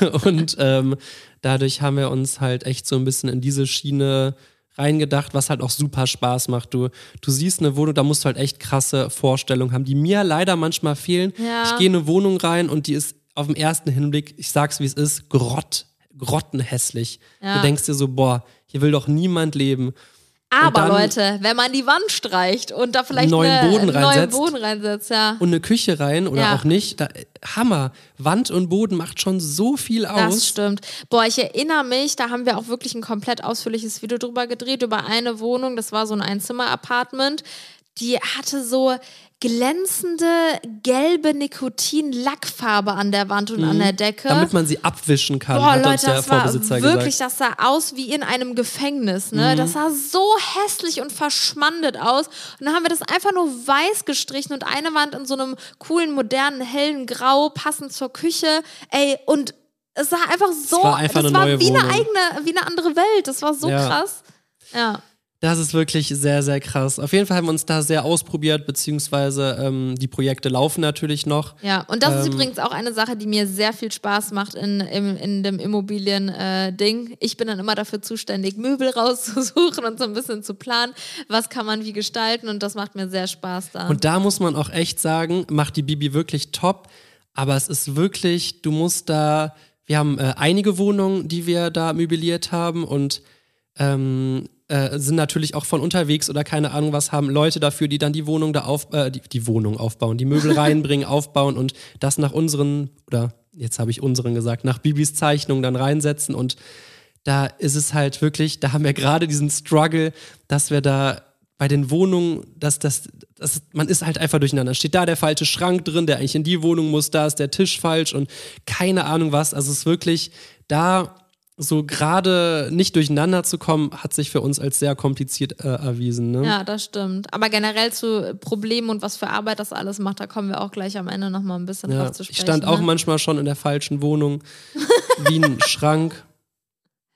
und ähm, dadurch haben wir uns halt echt so ein bisschen in diese Schiene reingedacht, was halt auch super Spaß macht. Du, du siehst eine Wohnung, da musst du halt echt krasse Vorstellungen haben, die mir leider manchmal fehlen. Ja. Ich gehe in eine Wohnung rein und die ist auf den ersten Hinblick, ich sag's wie es ist, grott, grottenhässlich. Ja. Du denkst dir so, boah, hier will doch niemand leben. Aber Leute, wenn man die Wand streicht und da vielleicht Neuen eine, Boden neuen reinsetzt. Boden reinsetzt, ja. Und eine Küche rein oder Ja. auch nicht, da, Hammer. Wand und Boden macht schon so viel aus. Das stimmt. Boah, ich erinnere mich, da haben wir auch wirklich ein komplett ausführliches Video drüber gedreht, über eine Wohnung, das war so ein Einzimmer-Apartment. Die hatte so glänzende gelbe Nikotin-Lackfarbe an der Wand und an der Decke. Mhm. Damit man sie abwischen kann, Boah, hat Leute, uns der das war Vorbesitzer wirklich, gesagt. das sah aus wie in einem Gefängnis, ne? Mhm. Das sah so hässlich und verschmandet aus. Und dann haben wir das einfach nur weiß gestrichen und eine Wand in so einem coolen, modernen, hellen Grau, passend zur Küche. Ey, und es sah einfach so, war einfach das eine war neue wie eine Wohnung. eigene, wie eine andere Welt. Das war so Ja. krass. Ja. Das ist wirklich sehr, sehr krass. Auf jeden Fall haben wir uns da sehr ausprobiert, beziehungsweise ähm, die Projekte laufen natürlich noch. Ja, und das ist Ähm, übrigens auch eine Sache, die mir sehr viel Spaß macht in, im, in dem Immobilien-Ding. ich bin dann immer dafür zuständig, Möbel rauszusuchen und so ein bisschen zu planen, was kann man wie gestalten und das macht mir sehr Spaß da. Und da muss man auch echt sagen, macht die Bibi wirklich top. Aber es ist wirklich, du musst da, wir haben äh, einige Wohnungen, die wir da möbliert haben und ähm, äh, sind natürlich auch von unterwegs oder keine Ahnung was, haben Leute dafür, die dann die Wohnung da auf, äh, die, die Wohnung aufbauen, die Möbel reinbringen, aufbauen und das nach unseren, oder jetzt habe ich unseren gesagt, nach Bibis Zeichnung dann reinsetzen und da ist es halt wirklich, da haben wir gerade diesen Struggle, dass wir da bei den Wohnungen, dass das, das, man ist halt einfach durcheinander. Steht da der falsche Schrank drin, der eigentlich in die Wohnung muss, da ist der Tisch falsch und keine Ahnung was. Also es ist wirklich, da so gerade nicht durcheinander zu kommen, hat sich für uns als sehr kompliziert äh, erwiesen. Ne? ja, das stimmt. Aber generell zu Problemen und was für Arbeit das alles macht, da kommen wir auch gleich am Ende nochmal ein bisschen Ja, drauf zu sprechen. ich stand auch ne? manchmal schon in der falschen Wohnung, wie ein Schrank,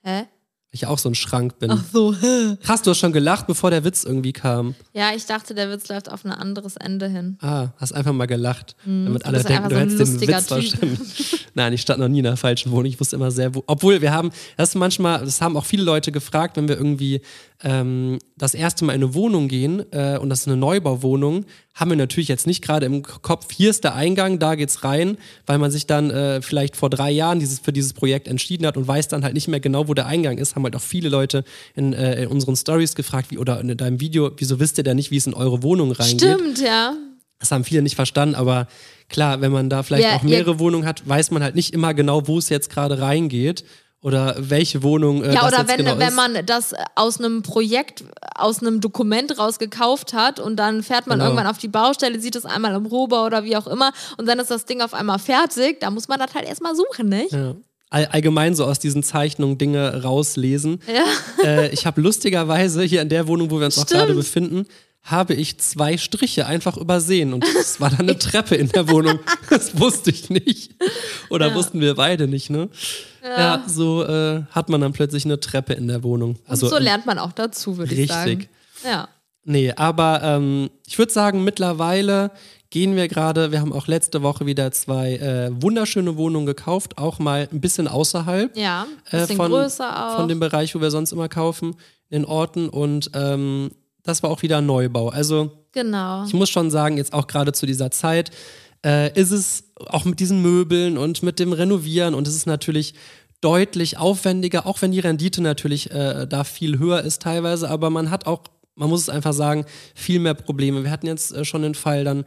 Hä? Ich auch so ein Schrank bin. Ach so. Krass, du hast schon gelacht, bevor der Witz irgendwie kam. Ja, ich dachte, der Witz läuft auf ein anderes Ende hin. Ah, hast einfach mal gelacht, damit Hm, du alle denken, du so hättest den Witz Typ. verstanden. Nein, ich stand noch nie in einer falschen Wohnung. Ich wusste immer sehr, wo. Obwohl wir haben, das manchmal, das haben auch viele Leute gefragt, wenn wir irgendwie ähm, das erste Mal in eine Wohnung gehen äh, und das ist eine Neubauwohnung, haben wir natürlich jetzt nicht gerade im Kopf, hier ist der Eingang, da geht's rein, weil man sich dann äh, vielleicht vor drei Jahren dieses, für dieses Projekt entschieden hat und weiß dann halt nicht mehr genau, wo der Eingang ist. Haben halt auch viele Leute in, äh, in unseren Stories gefragt, wie, oder in deinem Video, wieso wisst ihr denn nicht, wie es in eure Wohnung reingeht? Stimmt, ja. Das haben viele nicht verstanden, aber klar, wenn man da vielleicht Ja, auch mehrere Wohnungen hat, weiß man halt nicht immer genau, wo es jetzt gerade reingeht oder welche Wohnung äh, Ja, das oder wenn, genau wenn man das aus einem Projekt, aus einem Dokument raus gekauft hat und dann fährt man Genau. irgendwann auf die Baustelle, sieht es einmal im Rohbau oder wie auch immer und dann ist das Ding auf einmal fertig, da muss man das halt erstmal suchen, nicht? ja. All, allgemein so aus diesen Zeichnungen Dinge rauslesen. Ja. Äh, ich habe lustigerweise hier in der Wohnung, wo wir uns auch Stimmt. gerade befinden, habe ich zwei Striche einfach übersehen und es war dann eine Treppe in der Wohnung. Das wusste ich nicht. Oder Ja. wussten wir beide nicht, ne? Ja, so äh, hat man dann plötzlich eine Treppe in der Wohnung. Also und so lernt man auch dazu, würde ich richtig. sagen. Ja. Nee, aber ähm, ich würde sagen, mittlerweile gehen wir gerade, wir haben auch letzte Woche wieder zwei äh, wunderschöne Wohnungen gekauft, auch mal ein bisschen außerhalb Ja, äh, bisschen von, größer auch. von dem Bereich, wo wir sonst immer kaufen, in Orten. Und ähm, das war auch wieder ein Neubau. Also genau. ich muss schon sagen, jetzt auch gerade zu dieser Zeit, äh, ist es auch mit diesen Möbeln und mit dem Renovieren und es ist natürlich deutlich aufwendiger, auch wenn die Rendite natürlich äh, da viel höher ist teilweise, aber man hat auch, man muss es einfach sagen, viel mehr Probleme. Wir hatten jetzt äh, schon den Fall, dann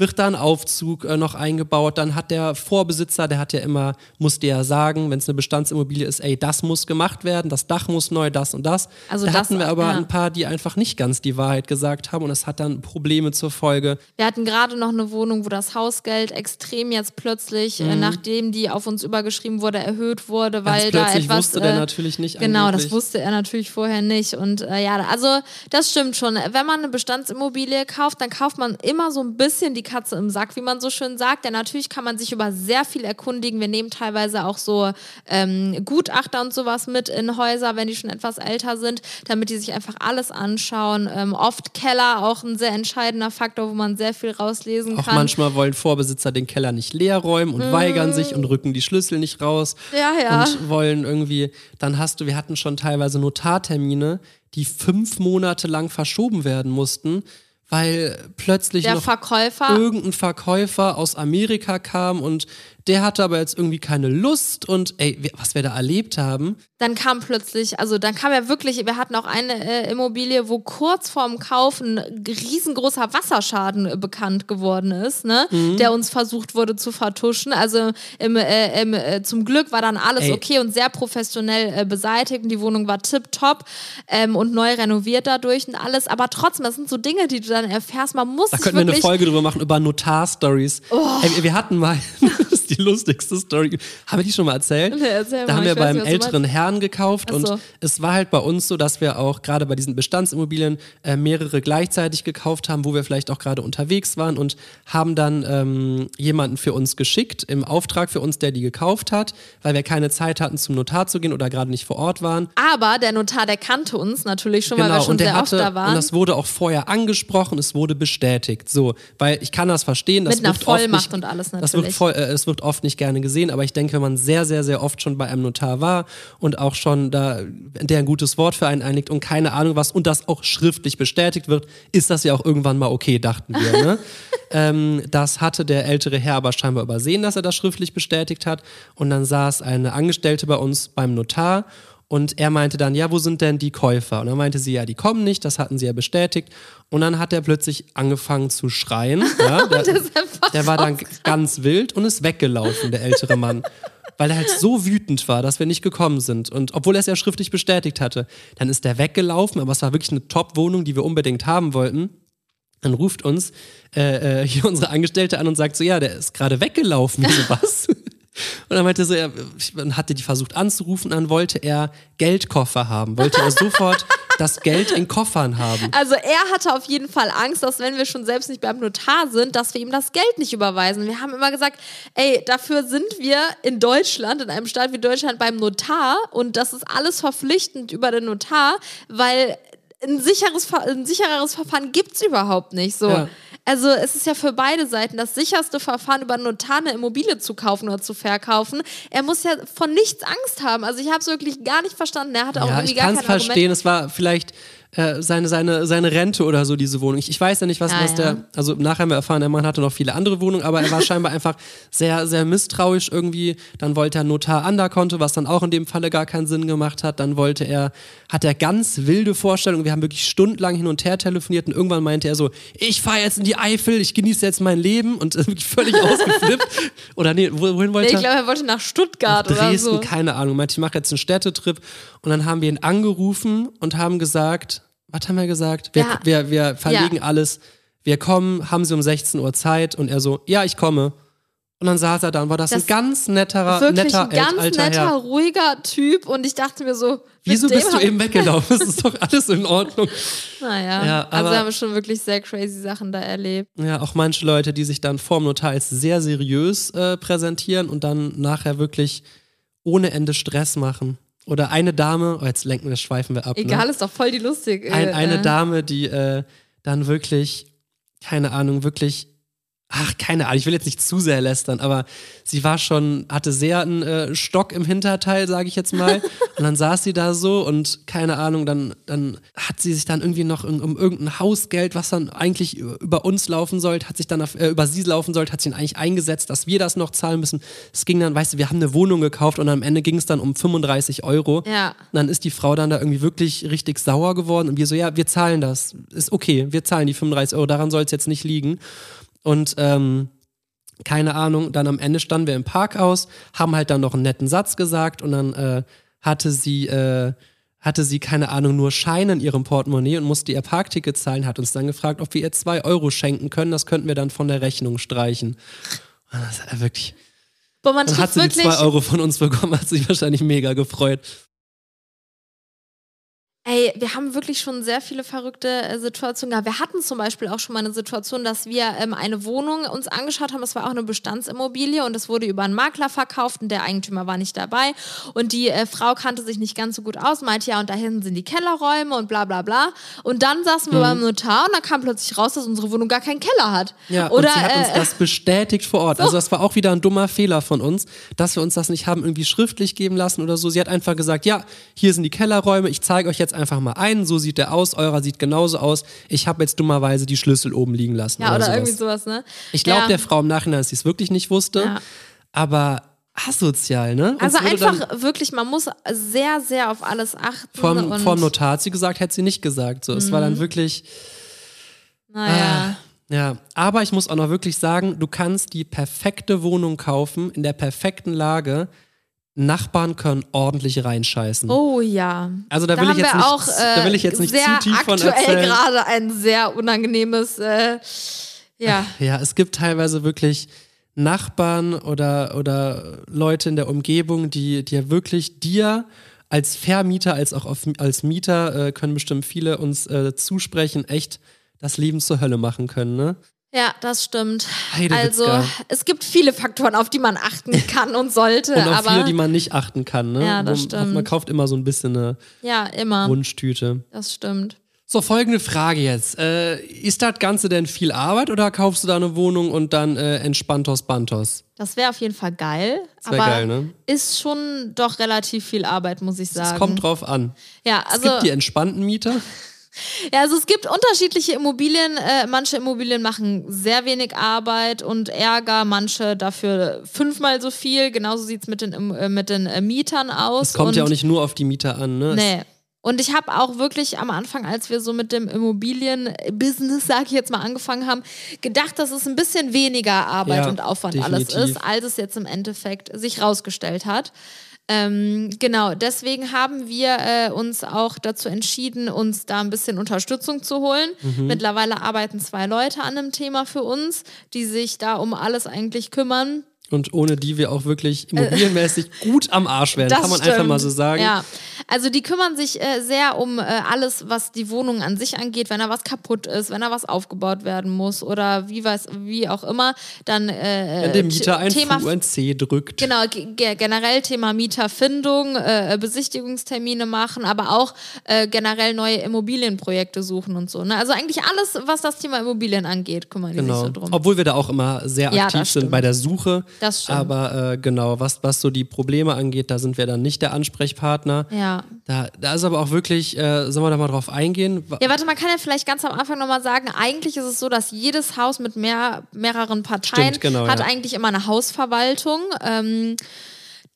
wird da ein Aufzug äh, noch eingebaut, dann hat der Vorbesitzer, der hat ja immer, musste ja sagen, wenn es eine Bestandsimmobilie ist, ey, das muss gemacht werden, das Dach muss neu, das und das. Also da das, hatten wir aber ja. ein paar, die einfach nicht ganz die Wahrheit gesagt haben und es hat dann Probleme zur Folge. Wir hatten gerade noch eine Wohnung, wo das Hausgeld extrem jetzt plötzlich, Mhm. äh, nachdem die auf uns übergeschrieben wurde, erhöht wurde, weil da plötzlich etwas. wusste der äh, natürlich nicht Genau, das angeblich. wusste er natürlich vorher nicht. Und äh, ja, also das stimmt schon. Wenn man eine Bestandsimmobilie kauft, dann kauft man immer so ein bisschen die Katze im Sack, wie man so schön sagt. Denn natürlich kann man sich über sehr viel erkundigen. Wir nehmen teilweise auch so ähm, Gutachter und sowas mit in Häuser, wenn die schon etwas älter sind, damit die sich einfach alles anschauen. Ähm, oft Keller auch ein sehr entscheidender Faktor, wo man sehr viel rauslesen Auch kann. manchmal wollen Vorbesitzer den Keller nicht leer räumen und weigern sich und rücken die Schlüssel nicht raus. Ja, ja. Und wollen irgendwie, dann hast du, wir hatten schon teilweise Notartermine, die fünf Monate lang verschoben werden mussten, weil plötzlich Der noch Verkäufer irgendein Verkäufer aus Amerika kam und der hatte aber jetzt irgendwie keine Lust und ey, was wir da erlebt haben, dann kam plötzlich, also dann kam ja wirklich, wir hatten auch eine äh, Immobilie, wo kurz vorm Kauf ein riesengroßer Wasserschaden äh, bekannt geworden ist, ne? Mhm. der uns versucht wurde zu vertuschen. Also im, äh, im, äh, zum Glück war dann alles Ey. okay und sehr professionell äh, beseitigt und die Wohnung war tipptopp ähm, und neu renoviert dadurch und alles. Aber trotzdem, das sind so Dinge, die du dann erfährst. Man muss Da könnten wir eine Oh. Folge drüber machen, über Notar-Stories. Ey, wir- hatten mal, die lustigste Story. Haben wir die schon mal erzählt? Nee, erzähl da mal, haben wir ich beim nicht, älteren Herrn gekauft so. und es war halt bei uns so, dass wir auch gerade bei diesen Bestandsimmobilien äh, mehrere gleichzeitig gekauft haben, wo wir vielleicht auch gerade unterwegs waren und haben dann ähm, jemanden für uns geschickt, im Auftrag für uns, der die gekauft hat, weil wir keine Zeit hatten, zum Notar zu gehen oder gerade nicht vor Ort waren. aber der Notar, der kannte uns natürlich schon, weil wir schon Genau, der sehr hatte, oft da waren. und das wurde auch vorher angesprochen, es wurde bestätigt. So, weil ich kann das verstehen, das Mit einer Vollmacht nicht, und alles Das wird natürlich. voll, äh, es wird oft nicht gerne gesehen, aber ich denke, wenn man sehr, sehr, sehr oft schon bei einem Notar war und auch schon da, der ein gutes Wort für einen einlegt und keine Ahnung was und das auch schriftlich bestätigt wird, ist das ja auch irgendwann mal okay, dachten wir. Ne? ähm, das hatte der ältere Herr aber scheinbar übersehen, dass er das schriftlich bestätigt hat und dann saß eine Angestellte bei uns beim Notar und er meinte dann, ja, wo sind denn die Käufer? Und dann meinte sie, ja, die kommen nicht, das hatten sie ja bestätigt. Und dann hat er plötzlich angefangen zu schreien. Ja, der, der war dann ganz wild und ist weggelaufen, der ältere Mann. Weil er halt so wütend war, dass wir nicht gekommen sind. Und obwohl er es ja schriftlich bestätigt hatte, dann ist er weggelaufen, aber es war wirklich eine Top-Wohnung, die wir unbedingt haben wollten. Dann ruft uns äh, äh, hier unsere Angestellte an und sagt so, ja, der ist gerade weggelaufen. So, was? Und dann meinte er so, er, hatte die versucht anzurufen, dann wollte er Geldkoffer haben, wollte er sofort das Geld in Koffern haben. Also er hatte auf jeden Fall Angst, dass wenn wir schon selbst nicht beim Notar sind, dass wir ihm das Geld nicht überweisen. Wir haben immer gesagt, ey, dafür sind wir in Deutschland, in einem Staat wie Deutschland beim Notar und das ist alles verpflichtend über den Notar, weil ein, sicheres, ein sichereres Verfahren gibt es überhaupt nicht. So. Ja. Also es ist ja für beide Seiten das sicherste Verfahren, über Notar eine Immobilie zu kaufen oder zu verkaufen. Er muss ja von nichts Angst haben. Also ich habe es wirklich gar nicht verstanden. Er hatte auch Ja, irgendwie ich gar kann kein es Argument. verstehen. Es war vielleicht äh, seine, seine, seine Rente oder so, diese Wohnung. Ich, ich weiß ja nicht, was, Ah, was ja. der, also nachher haben wir erfahren, der Mann hatte noch viele andere Wohnungen, aber er war scheinbar einfach sehr, sehr misstrauisch irgendwie. Dann wollte er Notar an der Konto, was dann auch in dem Falle gar keinen Sinn gemacht hat. Dann wollte er, hat er ganz wilde Vorstellungen. Wir haben wirklich stundenlang hin und her telefoniert und irgendwann meinte er so, ich fahre jetzt in die Eifel, ich genieße jetzt mein Leben und ist wirklich völlig ausgeflippt. Oder nee, wo- wohin wollte er? ich glaube, er wollte nach Stuttgart oder Dresden, so. keine Ahnung. Meinte, ich mache jetzt einen Städtetrip. Und dann haben wir ihn angerufen und haben gesagt, was haben wir gesagt? Wir, Ja. wir, wir verlegen Ja. alles. Wir kommen, haben sie um 16 Uhr Zeit? Und er so, ja, ich komme. Und dann saß er da und war das, Das ein ganz netterer, Wirklich netter, ein ganz alter netter, Herr. ruhiger Typ und ich dachte mir so, Wieso bist du eben weggelaufen? Das ist doch alles in Ordnung. Naja, Ja, also aber- wir haben schon wirklich sehr crazy Sachen da erlebt. Ja, auch manche Leute, die sich dann vorm Notar als sehr seriös äh, präsentieren und dann nachher wirklich ohne Ende Stress machen. Oder eine Dame, oh, jetzt lenken wir, schweifen wir ab. Egal, Ne? ist doch voll die lustig. Ein, eine äh, Dame, die äh, dann wirklich, keine Ahnung, wirklich, ach, keine Ahnung, ich will jetzt nicht zu sehr lästern, aber sie war schon, hatte sehr einen äh, Stock im Hinterteil, sage ich jetzt mal. und dann saß sie da so und keine Ahnung, dann, dann hat sie sich dann irgendwie noch um, um irgendein Hausgeld, was dann eigentlich über uns laufen sollte, hat sich dann auf, äh, über sie laufen sollte, hat sie ihn eigentlich eingesetzt, dass wir das noch zahlen müssen. Es ging dann, weißt du, wir haben eine Wohnung gekauft und am Ende ging es dann um 35 Euro. Ja. Und dann ist die Frau dann da irgendwie wirklich richtig sauer geworden und wir so, ja, wir zahlen das. Ist okay, wir zahlen die 35 Euro, daran soll es jetzt nicht liegen. Und ähm, keine Ahnung, dann am Ende standen wir im Parkhaus, haben halt dann noch einen netten Satz gesagt und dann äh, hatte sie, äh, hatte sie, keine Ahnung, nur Scheine in ihrem Portemonnaie und musste ihr Parkticket zahlen, hat uns dann gefragt, ob wir ihr zwei Euro schenken können, das könnten wir dann von der Rechnung streichen. Und das ist wirklich, Boah, man dann hat sie die wirklich. zwei Euro von uns bekommen, hat sich wahrscheinlich mega gefreut. Ey, wir haben wirklich schon sehr viele verrückte äh, Situationen gehabt. Wir hatten zum Beispiel auch schon mal eine Situation, dass wir ähm, eine Wohnung uns angeschaut haben. Es war auch eine Bestandsimmobilie und es wurde über einen Makler verkauft und der Eigentümer war nicht dabei. Und die äh, Frau kannte sich nicht ganz so gut aus, meinte ja, und da hinten sind die Kellerräume und bla bla bla. Und dann saßen wir beim Notar und da kam plötzlich raus, dass unsere Wohnung gar keinen Keller hat. Ja, Oder und sie hat uns äh, das bestätigt vor Ort. Also das war auch wieder ein dummer Fehler von uns, dass wir uns das nicht haben irgendwie schriftlich geben lassen oder so. Sie hat einfach gesagt, ja, hier sind die Kellerräume, ich zeige euch jetzt einfach mal einen, so sieht der aus, eurer sieht genauso aus. Ich habe jetzt dummerweise die Schlüssel oben liegen lassen. ja, oder, oder sowas. irgendwie sowas, ne? Ich glaube ja. der Frau im Nachhinein, dass sie es wirklich nicht wusste, Ja. aber asozial, ne? Uns Also einfach wirklich, man muss sehr, sehr auf alles achten. Vorm, und, Mhm. vorm Notar hat sie gesagt, hätte sie nicht gesagt. So, es war dann wirklich, Naja. Ja, aber ich muss auch noch wirklich sagen, du kannst die perfekte Wohnung kaufen, in der perfekten Lage. Nachbarn können ordentlich reinscheißen. Oh ja. Also da will haben ich jetzt nicht- auch, äh, da will ich jetzt nicht sehr zu tief von aktuell gerade ein sehr unangenehmes, äh, ja. Ja, es gibt teilweise wirklich Nachbarn oder, oder Leute in der Umgebung, die, die ja wirklich dir als Vermieter, als auch auf, als Mieter, äh, können bestimmt viele uns äh, zusprechen, echt das Leben zur Hölle machen können, ne? Ja, das stimmt. Also, es gibt viele Faktoren, auf die man achten kann und sollte, Und auch aber viele, die man nicht achten kann, ne? Ja, das Wo- stimmt. Man kauft immer so ein bisschen eine ja, immer. Wunschtüte. Das stimmt. So, folgende Frage jetzt. Äh, ist das Ganze denn viel Arbeit oder kaufst du da eine Wohnung und dann äh, entspanntos Bantos? Das wäre auf jeden Fall geil, Das aber geil, ne? ist schon doch relativ viel Arbeit, muss ich sagen. Es kommt drauf an. ja, Es also gibt die entspannten Mieter. Ja, also es gibt unterschiedliche Immobilien. Äh, manche Immobilien machen sehr wenig Arbeit und Ärger, manche dafür fünfmal so viel. Genauso sieht's mit den, äh, mit den äh, Mietern aus. Es kommt und, ja auch nicht nur auf die Mieter an, ne? Nee. Und ich habe auch wirklich am Anfang, als wir so mit dem Immobilien-Business, sag ich jetzt mal, angefangen haben, gedacht, dass es ein bisschen weniger Arbeit Ja, und Aufwand definitiv. alles ist, als es jetzt im Endeffekt sich rausgestellt hat. Ähm, genau, deswegen haben wir äh, uns auch dazu entschieden, uns da ein bisschen Unterstützung zu holen. Mhm. Mittlerweile arbeiten zwei Leute an dem Thema für uns, die sich da um alles eigentlich kümmern. Und ohne die wir auch wirklich immobilienmäßig gut am Arsch wären, kann man einfach mal so sagen. Ja, also die kümmern sich äh, sehr um äh, alles, was die Wohnung an sich angeht. Wenn da was kaputt ist, wenn da was aufgebaut werden muss oder wie was, wie auch immer, dann äh, Wenn der Mieter ein Thema Fu ein C drückt. Genau, ge- ge- generell Thema Mieterfindung, äh, Besichtigungstermine machen, aber auch äh, generell neue Immobilienprojekte suchen und so. Ne? Also eigentlich alles, was das Thema Immobilien angeht, kümmern die sich Genau. so drum. Obwohl wir da auch immer sehr Ja, aktiv das sind stimmt. bei der Suche. Das stimmt. Aber äh, genau, was, was so die Probleme angeht, da sind wir dann nicht der Ansprechpartner. ja. Da, da ist aber auch wirklich, äh, sollen wir da mal drauf eingehen? Ja, warte, man kann ja vielleicht ganz am Anfang nochmal sagen, eigentlich ist es so, dass jedes Haus mit mehr, mehreren Parteien Stimmt, genau, hat ja. eigentlich immer eine Hausverwaltung. Ähm,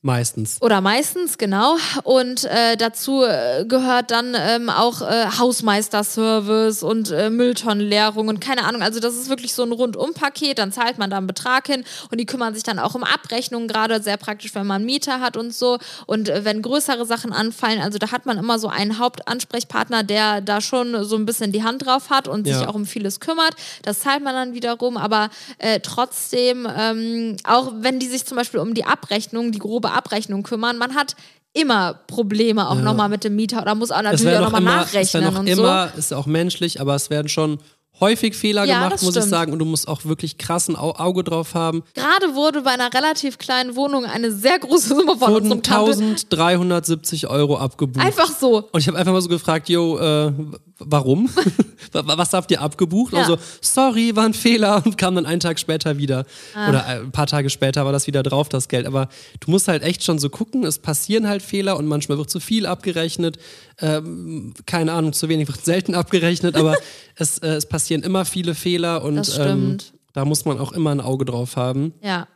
Meistens. Oder meistens, genau. Und äh, dazu äh, gehört dann ähm, auch äh, Hausmeisterservice und äh, Mülltonnenleerung und keine Ahnung. Also das ist wirklich so ein Rundumpaket. Dann zahlt man da einen Betrag hin und die kümmern sich dann auch um Abrechnungen, gerade sehr praktisch, wenn man Mieter hat und so. Und äh, wenn größere Sachen anfallen, also da hat man immer so einen Hauptansprechpartner, der da schon so ein bisschen die Hand drauf hat und Ja. sich auch um vieles kümmert. Das zahlt man dann wiederum, aber äh, trotzdem, ähm, auch wenn die sich zum Beispiel um die Abrechnung, die grobe Abrechnung kümmern, man hat immer Probleme auch Ja. nochmal mit dem Mieter oder muss auch Es natürlich auch nochmal immer, es nachrechnen werden auch und immer, ist auch menschlich, aber es werden schon häufig Fehler Ja, gemacht, muss ich stimmt. sagen. Und du musst auch wirklich krassen Au Auge drauf haben. so. Gerade wurde bei einer relativ kleinen Wohnung eine sehr große Summe von Wurden unserem Tante 1370 Euro abgebucht. einfach so. Und ich habe einfach mal so gefragt, yo, äh, warum? Wa- Was habt ihr abgebucht? Ja. Also, sorry, war ein Fehler und kam dann einen Tag später wieder. Ah. Oder äh, ein paar Tage später war das wieder drauf, das Geld. Aber du musst halt echt schon so gucken, es passieren halt Fehler und manchmal wird zu viel abgerechnet. Ähm, keine Ahnung, zu wenig wird selten abgerechnet, aber es, äh, es passieren immer viele Fehler und Das ähm, stimmt. da muss man auch immer ein Auge drauf haben. Ja.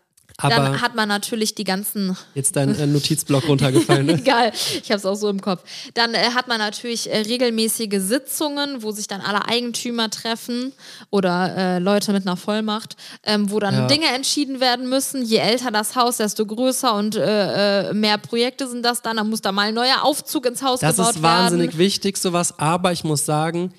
Aber Dann hat man natürlich die ganzen jetzt dein äh, Notizblock runtergefallen. Ne? Egal, ich habe es auch so im Kopf. Dann äh, hat man natürlich äh, regelmäßige Sitzungen, wo sich dann alle Eigentümer treffen oder äh, Leute mit einer Vollmacht, ähm, wo dann Ja. Dinge entschieden werden müssen. Je älter das Haus, desto größer und äh, äh, mehr Projekte sind das dann. Dann muss da mal ein neuer Aufzug ins Haus Das gebaut ist wahnsinnig werden. wichtig, sowas. Aber ich muss sagen,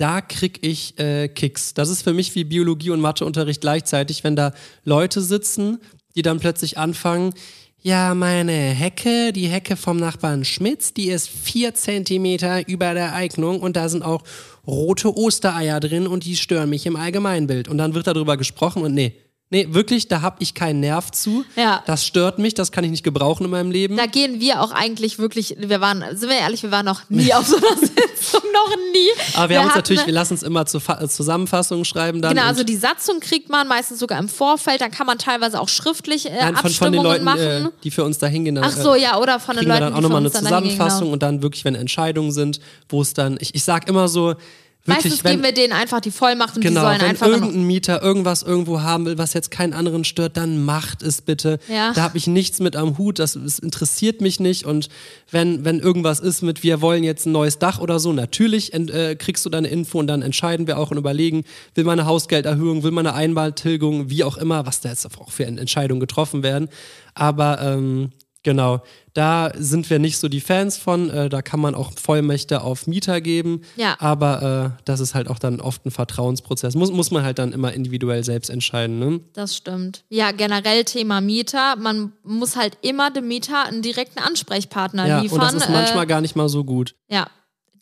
da krieg ich äh, Kicks. Das ist für mich wie Biologie- und Matheunterricht gleichzeitig, wenn da Leute sitzen, die dann plötzlich anfangen, ja, meine Hecke, die Hecke vom Nachbarn Schmitz, die ist vier Zentimeter über der Eignung und da sind auch rote Ostereier drin und die stören mich im Allgemeinbild. Und dann wird darüber gesprochen und nee, nee, wirklich, da hab ich keinen Nerv zu. Ja. Das stört mich, das kann ich nicht gebrauchen in meinem Leben. Da gehen wir auch eigentlich wirklich, wir waren, sind wir ehrlich, wir waren noch nie auf so einer Sitzung, noch nie. Aber wir, haben uns natürlich, wir lassen uns immer zu Fa- äh, Zusammenfassungen schreiben dann. Genau, also die Satzung kriegt man meistens sogar im Vorfeld, dann kann man teilweise auch schriftlich äh, Nein, von, von den Leuten, machen. äh, die für uns da hingehen. dann, Ach so, ja, oder von den wir Leuten, dann auch die nochmal eine dann Zusammenfassung genau. und dann wirklich, wenn Entscheidungen sind, wo es dann, ich, ich sag immer so, wirklich, Meistens wenn, geben wir denen einfach die Vollmacht und genau, die sollen wenn einfach nur irgendein Mieter irgendwas irgendwo haben will, was jetzt keinen anderen stört, dann macht es bitte. Ja. Da habe ich nichts mit am Hut, das, das interessiert mich nicht und wenn, wenn irgendwas ist mit, wir wollen jetzt ein neues Dach oder so, natürlich äh, kriegst du deine Info und dann entscheiden wir auch und überlegen, will man eine Hausgelderhöhung, will man eine Einmaltilgung, wie auch immer, was da jetzt auch für Entscheidungen getroffen werden. Aber ähm, genau, da sind wir nicht so die Fans von. Äh, da kann man auch Vollmächte auf Mieter geben. Ja. Aber äh, das ist halt auch dann oft ein Vertrauensprozess. Muss, muss man halt dann immer individuell selbst entscheiden. Ne? Das stimmt. Ja, generell Thema Mieter. Man muss halt immer dem Mieter einen direkten Ansprechpartner Ja, liefern. und das ist manchmal äh, gar nicht mal so gut. ja.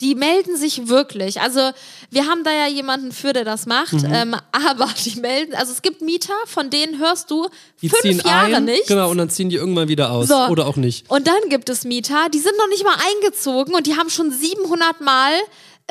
Die melden sich wirklich. Also wir haben da ja jemanden für, der das macht. Mhm. Ähm, aber die melden, also es gibt Mieter, von denen hörst du Die fünf Jahre ein, nicht. genau, und dann ziehen die irgendwann wieder aus. So. Oder auch nicht. Und dann gibt es Mieter, die sind noch nicht mal eingezogen und die haben schon 700 Mal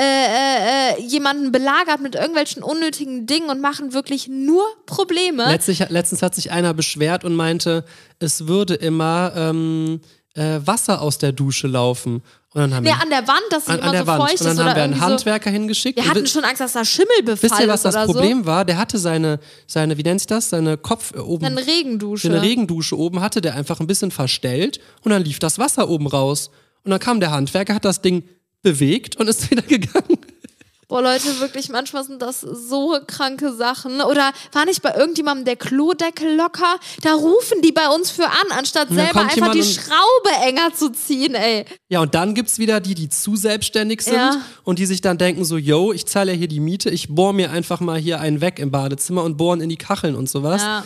äh, äh, äh, jemanden belagert mit irgendwelchen unnötigen Dingen und machen wirklich nur Probleme. Letztlich, letztens hat sich einer beschwert und meinte, es würde immer ähm, äh, Wasser aus der Dusche laufen. Und dann haben Nee, wir an der Wand, dass sie an, immer an der so Wand. feucht Und dann ist haben wir einen irgendwie so. Handwerker hingeschickt. Wir hatten schon Angst, dass da Schimmelbefall Wisst ihr, was ist das Problem war? Der hatte seine, seine, wie nennt sich das? Seine Kopf äh, oben. so. Eine Regendusche. Eine Regendusche oben hatte der einfach ein bisschen verstellt und dann lief das Wasser oben raus. Und dann kam der Handwerker, hat das Ding bewegt und ist wieder gegangen. Boah, Leute, wirklich, manchmal sind das so kranke Sachen. Oder war nicht bei irgendjemandem der Klodeckel locker? Da rufen die bei uns für an, anstatt selber einfach die Schraube enger zu ziehen, ey. Ja, und dann gibt's wieder die, die zu selbstständig sind Ja. und die sich dann denken so, yo, ich zahle ja hier die Miete, ich bohr mir einfach mal hier einen weg im Badezimmer und bohren in die Kacheln und sowas. Ja.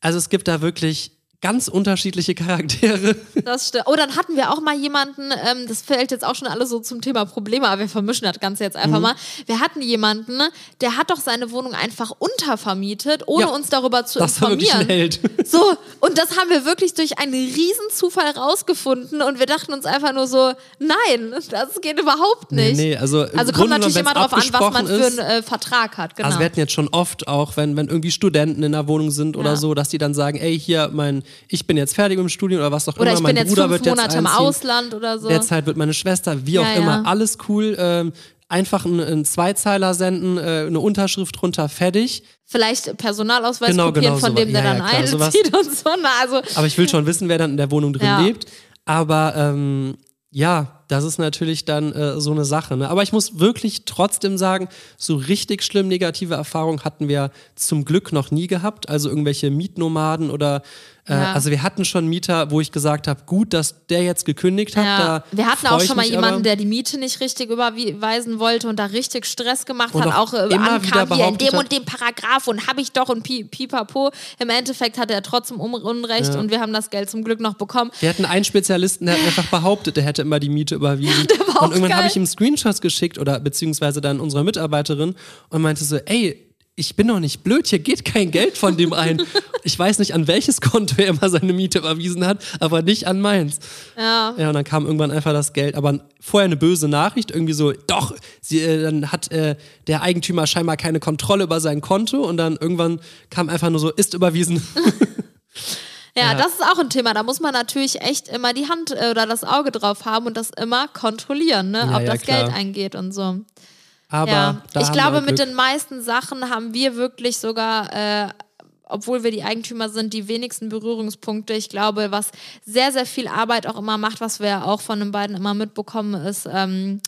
Also es gibt da wirklich ganz unterschiedliche Charaktere. Das stimmt. Oh, dann hatten wir auch mal jemanden, ähm, das fällt jetzt auch schon alles so zum Thema Probleme, aber wir vermischen das Ganze jetzt Mhm. einfach mal. Wir hatten jemanden, der hat doch seine Wohnung einfach untervermietet, ohne Ja. uns darüber zu Das war wirklich ein informieren. Held. So, und das haben wir wirklich durch einen Riesenzufall rausgefunden und wir dachten uns einfach nur so, nein, das geht überhaupt nicht. Nee, nee, also also kommt Grunde natürlich immer drauf an, was man für einen äh, Vertrag hat. Genau. Also wir hatten jetzt schon oft auch, wenn, wenn irgendwie Studenten in der Wohnung sind oder Ja. so, dass die dann sagen, ey, hier, mein, ich bin jetzt fertig im Studium oder was auch Oder immer, ich mein bin jetzt Bruder fünf wird jetzt Monate im. Ausland oder so. Derzeit wird meine Schwester, wie auch Ja, immer, ja. alles cool. Ähm, einfach einen, einen Zweizeiler senden, äh, eine Unterschrift drunter, fertig. Vielleicht Personalausweis Genau, kopieren genau, von dem, sowas. der Ja, dann ja, klar, sowas. einzieht und so. Na, also, Aber ich will schon wissen, wer dann in der Wohnung drin Ja. lebt. Aber ähm, ja, das ist natürlich dann äh, so eine Sache. Ne? Aber ich muss wirklich trotzdem sagen, so richtig schlimm negative Erfahrungen hatten wir zum Glück noch nie gehabt. Also irgendwelche Mietnomaden oder Ja. also wir hatten schon Mieter, wo ich gesagt habe, gut, dass der jetzt gekündigt hat. ja. Wir hatten auch schon mal jemanden, aber. der die Miete nicht richtig überweisen wollte und da richtig Stress gemacht Und hat, auch auch äh, immer ankam hier in dem und dem Paragraph und habe ich doch und pi pipapo. Im Endeffekt hatte er trotzdem Un- Unrecht Ja. und wir haben das Geld zum Glück noch bekommen. Wir hatten einen Spezialisten, der hat einfach behauptet, der hätte immer die Miete überwiesen. und irgendwann habe ich ihm Screenshots geschickt oder beziehungsweise dann unserer Mitarbeiterin und meinte so, ey, ich bin doch nicht blöd, hier geht kein Geld von dem ein. Ich weiß nicht, an welches Konto er immer seine Miete überwiesen hat, aber nicht an meins. Ja. Ja, und dann kam irgendwann einfach das Geld, aber vorher eine böse Nachricht, irgendwie so, doch, sie, äh, dann hat äh, der Eigentümer scheinbar keine Kontrolle über sein Konto und dann irgendwann kam einfach nur so, ist überwiesen. Ja, Ja. das ist auch ein Thema. Da muss man natürlich echt immer die Hand äh, oder das Auge drauf haben und das immer kontrollieren, ne? Ja, ob ja, das klar. Geld eingeht und so. Aber ja, ich glaube, mit den meisten Sachen haben wir wirklich sogar, äh, obwohl wir die Eigentümer sind, die wenigsten Berührungspunkte. Ich glaube, was sehr, sehr viel Arbeit auch immer macht, was wir ja auch von den beiden immer mitbekommen, ist ähm,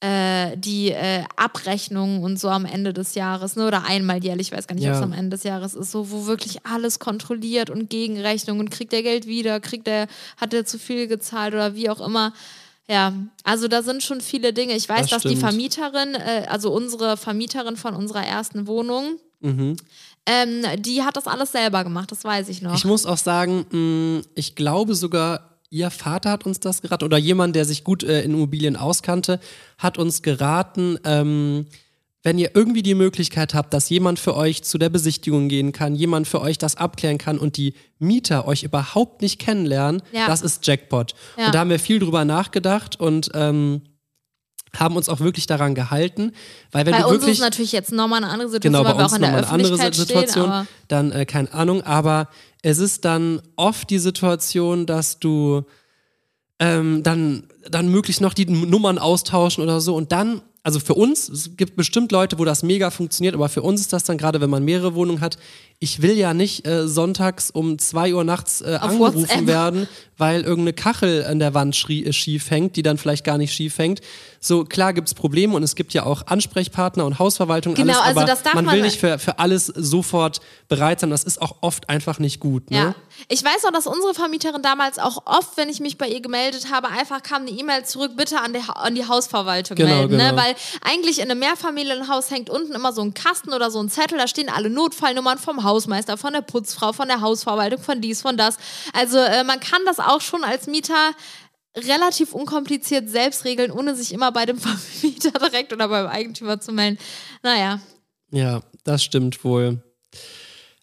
äh, die äh, Abrechnung und so am Ende des Jahres, ne? oder einmal jährlich, ich weiß gar nicht, ob Ja. es am Ende des Jahres ist, so wo wirklich alles kontrolliert und Gegenrechnung und kriegt der Geld wieder, kriegt der, hat er zu viel gezahlt oder wie auch immer. Ja, also da sind schon viele Dinge. Ich weiß, Das dass die stimmt. Vermieterin, äh, also unsere Vermieterin von unserer ersten Wohnung, Mhm. ähm, die hat das alles selber gemacht, das weiß ich noch. Ich muss auch sagen, mh, ich glaube sogar, ihr Vater hat uns das geraten oder jemand, der sich gut äh, in Immobilien auskannte, hat uns geraten, ähm, wenn ihr irgendwie die Möglichkeit habt, dass jemand für euch zu der Besichtigung gehen kann, jemand für euch das abklären kann und die Mieter euch überhaupt nicht kennenlernen, Ja. das ist Jackpot. Ja. Und da haben wir viel drüber nachgedacht und ähm, haben uns auch wirklich daran gehalten, weil wenn Bei du uns ist wirklich es natürlich jetzt nochmal eine andere Situation, Genau, bei weil wir uns auch in der nochmal eine andere Situation. stehen. Dann äh, keine Ahnung, aber es ist dann oft die Situation, dass du ähm, dann, dann möglichst noch die Nummern austauschen oder so und dann, also für uns, es gibt bestimmt Leute, wo das mega funktioniert, aber für uns ist das dann gerade, wenn man mehrere Wohnungen hat, ich will ja nicht äh, sonntags um 2 Uhr nachts äh, Auf angerufen WhatsApp. werden, weil irgendeine Kachel an der Wand schrie, äh, schief hängt, die dann vielleicht gar nicht schief hängt. So, klar gibt's Probleme und es gibt ja auch Ansprechpartner und Hausverwaltung, Genau, alles, also das darf man man- will nicht für, für alles sofort bereit sein. Das ist auch oft einfach nicht gut. Ne? Ja. Ich weiß auch, dass unsere Vermieterin damals auch oft, wenn ich mich bei ihr gemeldet habe, einfach kam eine E-Mail zurück, bitte an die, Ha- an die Hausverwaltung Genau, melden. Ne? genau. Weil eigentlich in einem Mehrfamilienhaus hängt unten immer so ein Kasten oder so ein Zettel, da stehen alle Notfallnummern vom Hausmeister, von der Putzfrau, von der Hausverwaltung, von dies, von das. Also äh, man kann das auch schon als Mieter relativ unkompliziert selbst regeln, ohne sich immer bei dem Vermieter direkt oder beim Eigentümer zu melden. Naja. Ja, das stimmt wohl.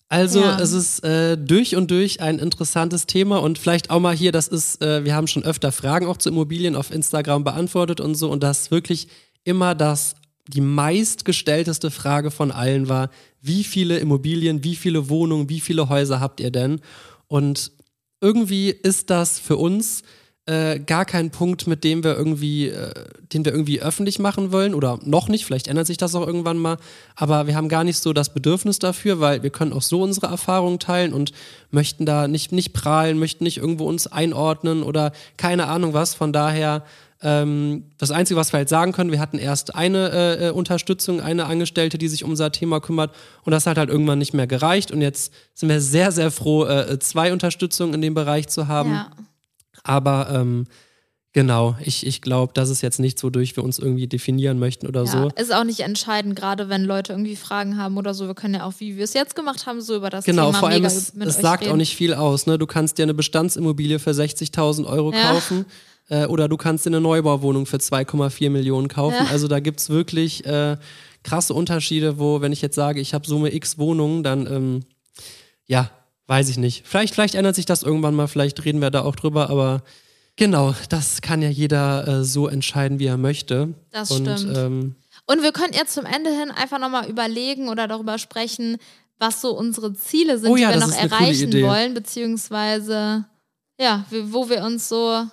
Also Ja. es ist äh, durch und durch ein interessantes Thema und vielleicht auch mal hier, das ist, äh, wir haben schon öfter Fragen auch zu Immobilien auf Instagram beantwortet und so und das wirklich immer das die meistgestellteste Frage von allen war, wie viele Immobilien, wie viele Wohnungen, wie viele Häuser habt ihr denn? Und irgendwie ist das für uns äh, gar kein Punkt, mit dem wir irgendwie, äh, den wir irgendwie öffentlich machen wollen oder noch nicht. Vielleicht ändert sich das auch irgendwann mal. Aber wir haben gar nicht so das Bedürfnis dafür, weil wir können auch so unsere Erfahrungen teilen und möchten da nicht, nicht prahlen, möchten nicht irgendwo uns einordnen oder keine Ahnung was. Von daher, ähm, das Einzige, was wir halt sagen können, wir hatten erst eine äh, äh, Unterstützung, eine Angestellte, die sich um unser Thema kümmert und das hat halt irgendwann nicht mehr gereicht und jetzt sind wir sehr, sehr froh, äh, zwei Unterstützungen in dem Bereich zu haben. Ja. Aber ähm, genau, ich, ich glaube, das ist jetzt nichts, wodurch wir uns irgendwie definieren möchten oder Ja, so. ist auch nicht entscheidend, gerade wenn Leute irgendwie Fragen haben oder so. Wir können ja auch, wie wir es jetzt gemacht haben, so über das Genau, Thema vor allem mega es, mit es sagt reden. auch nicht viel aus. Ne? Du kannst dir eine Bestandsimmobilie für 60.000 Euro Ja. kaufen äh, oder du kannst dir eine Neubauwohnung für 2,4 Millionen kaufen. Ja. Also da gibt es wirklich äh, krasse Unterschiede, wo, wenn ich jetzt sage, ich habe Summe X Wohnungen, dann ähm, ja, weiß ich nicht. Vielleicht, vielleicht ändert sich das irgendwann mal, vielleicht reden wir da auch drüber, aber genau, das kann ja jeder äh, so entscheiden, wie er möchte. Das Und, stimmt. Ähm, Und wir könnten jetzt zum Ende hin einfach nochmal überlegen oder darüber sprechen, was so unsere Ziele sind, Oh ja, die wir noch erreichen wollen, beziehungsweise ja, wo wir uns so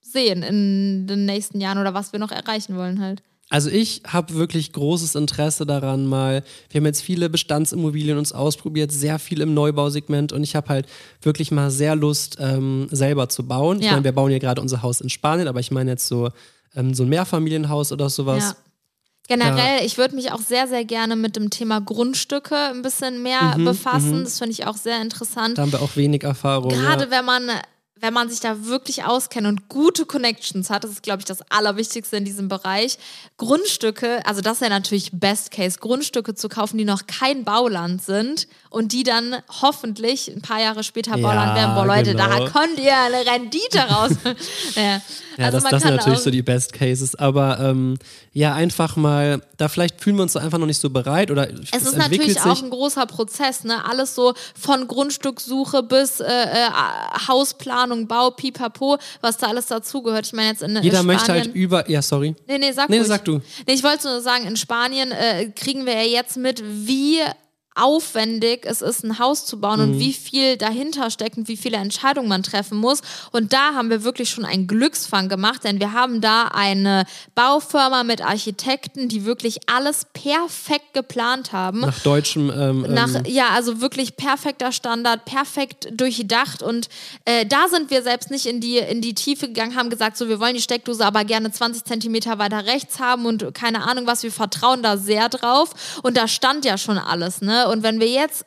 sehen in den nächsten Jahren oder was wir noch erreichen wollen halt. Also ich habe wirklich großes Interesse daran, mal, wir haben jetzt viele Bestandsimmobilien uns ausprobiert, sehr viel im Neubausegment und ich habe halt wirklich mal sehr Lust, ähm, selber zu bauen. Ich Ja. meine, wir bauen ja gerade unser Haus in Spanien, aber ich meine jetzt so, ähm, so ein Mehrfamilienhaus oder sowas. Ja. Generell, ich würde mich auch sehr, sehr gerne mit dem Thema Grundstücke ein bisschen mehr Mhm, befassen. Das finde ich auch sehr interessant. Da haben wir auch wenig Erfahrung. Gerade ja. wenn man, wenn man sich da wirklich auskennt und gute Connections hat, das ist, glaube ich, das Allerwichtigste in diesem Bereich. Grundstücke, also das ist ja natürlich Best Case, Grundstücke zu kaufen, die noch kein Bauland sind und die dann hoffentlich ein paar Jahre später Ja, Bauland werden. Boah, Leute, genau. da kommt ihr eine Rendite raus. ja. Ja, also das, das sind natürlich so die Best Cases, aber ähm, ja, einfach mal, da vielleicht fühlen wir uns da einfach noch nicht so bereit oder Es ist entwickelt natürlich auch ein großer Prozess, ne? Alles so von Grundstückssuche bis äh, äh, Hausplanung, Bau, Pipapo, was da alles dazugehört. Ich meine jetzt in, in Jeder Spanien. möchte halt über, ja, sorry. Nee, nee, sag Nee, sag du. Nee, ich wollte nur sagen, in Spanien äh, kriegen wir ja jetzt mit, wie aufwendig es ist, ein Haus zu bauen Mhm. und wie viel dahinter steckt und wie viele Entscheidungen man treffen muss. Und da haben wir wirklich schon einen Glücksfang gemacht, denn wir haben da eine Baufirma mit Architekten, die wirklich alles perfekt geplant haben. Nach deutschem ähm, Nach, ähm, ja, also wirklich perfekter Standard, perfekt durchdacht und äh, da sind wir selbst nicht in die, in die Tiefe gegangen, haben gesagt, so wir wollen die Steckdose aber gerne 20 Zentimeter weiter rechts haben und keine Ahnung was, wir vertrauen da sehr drauf und da stand ja schon alles, ne? Und wenn wir jetzt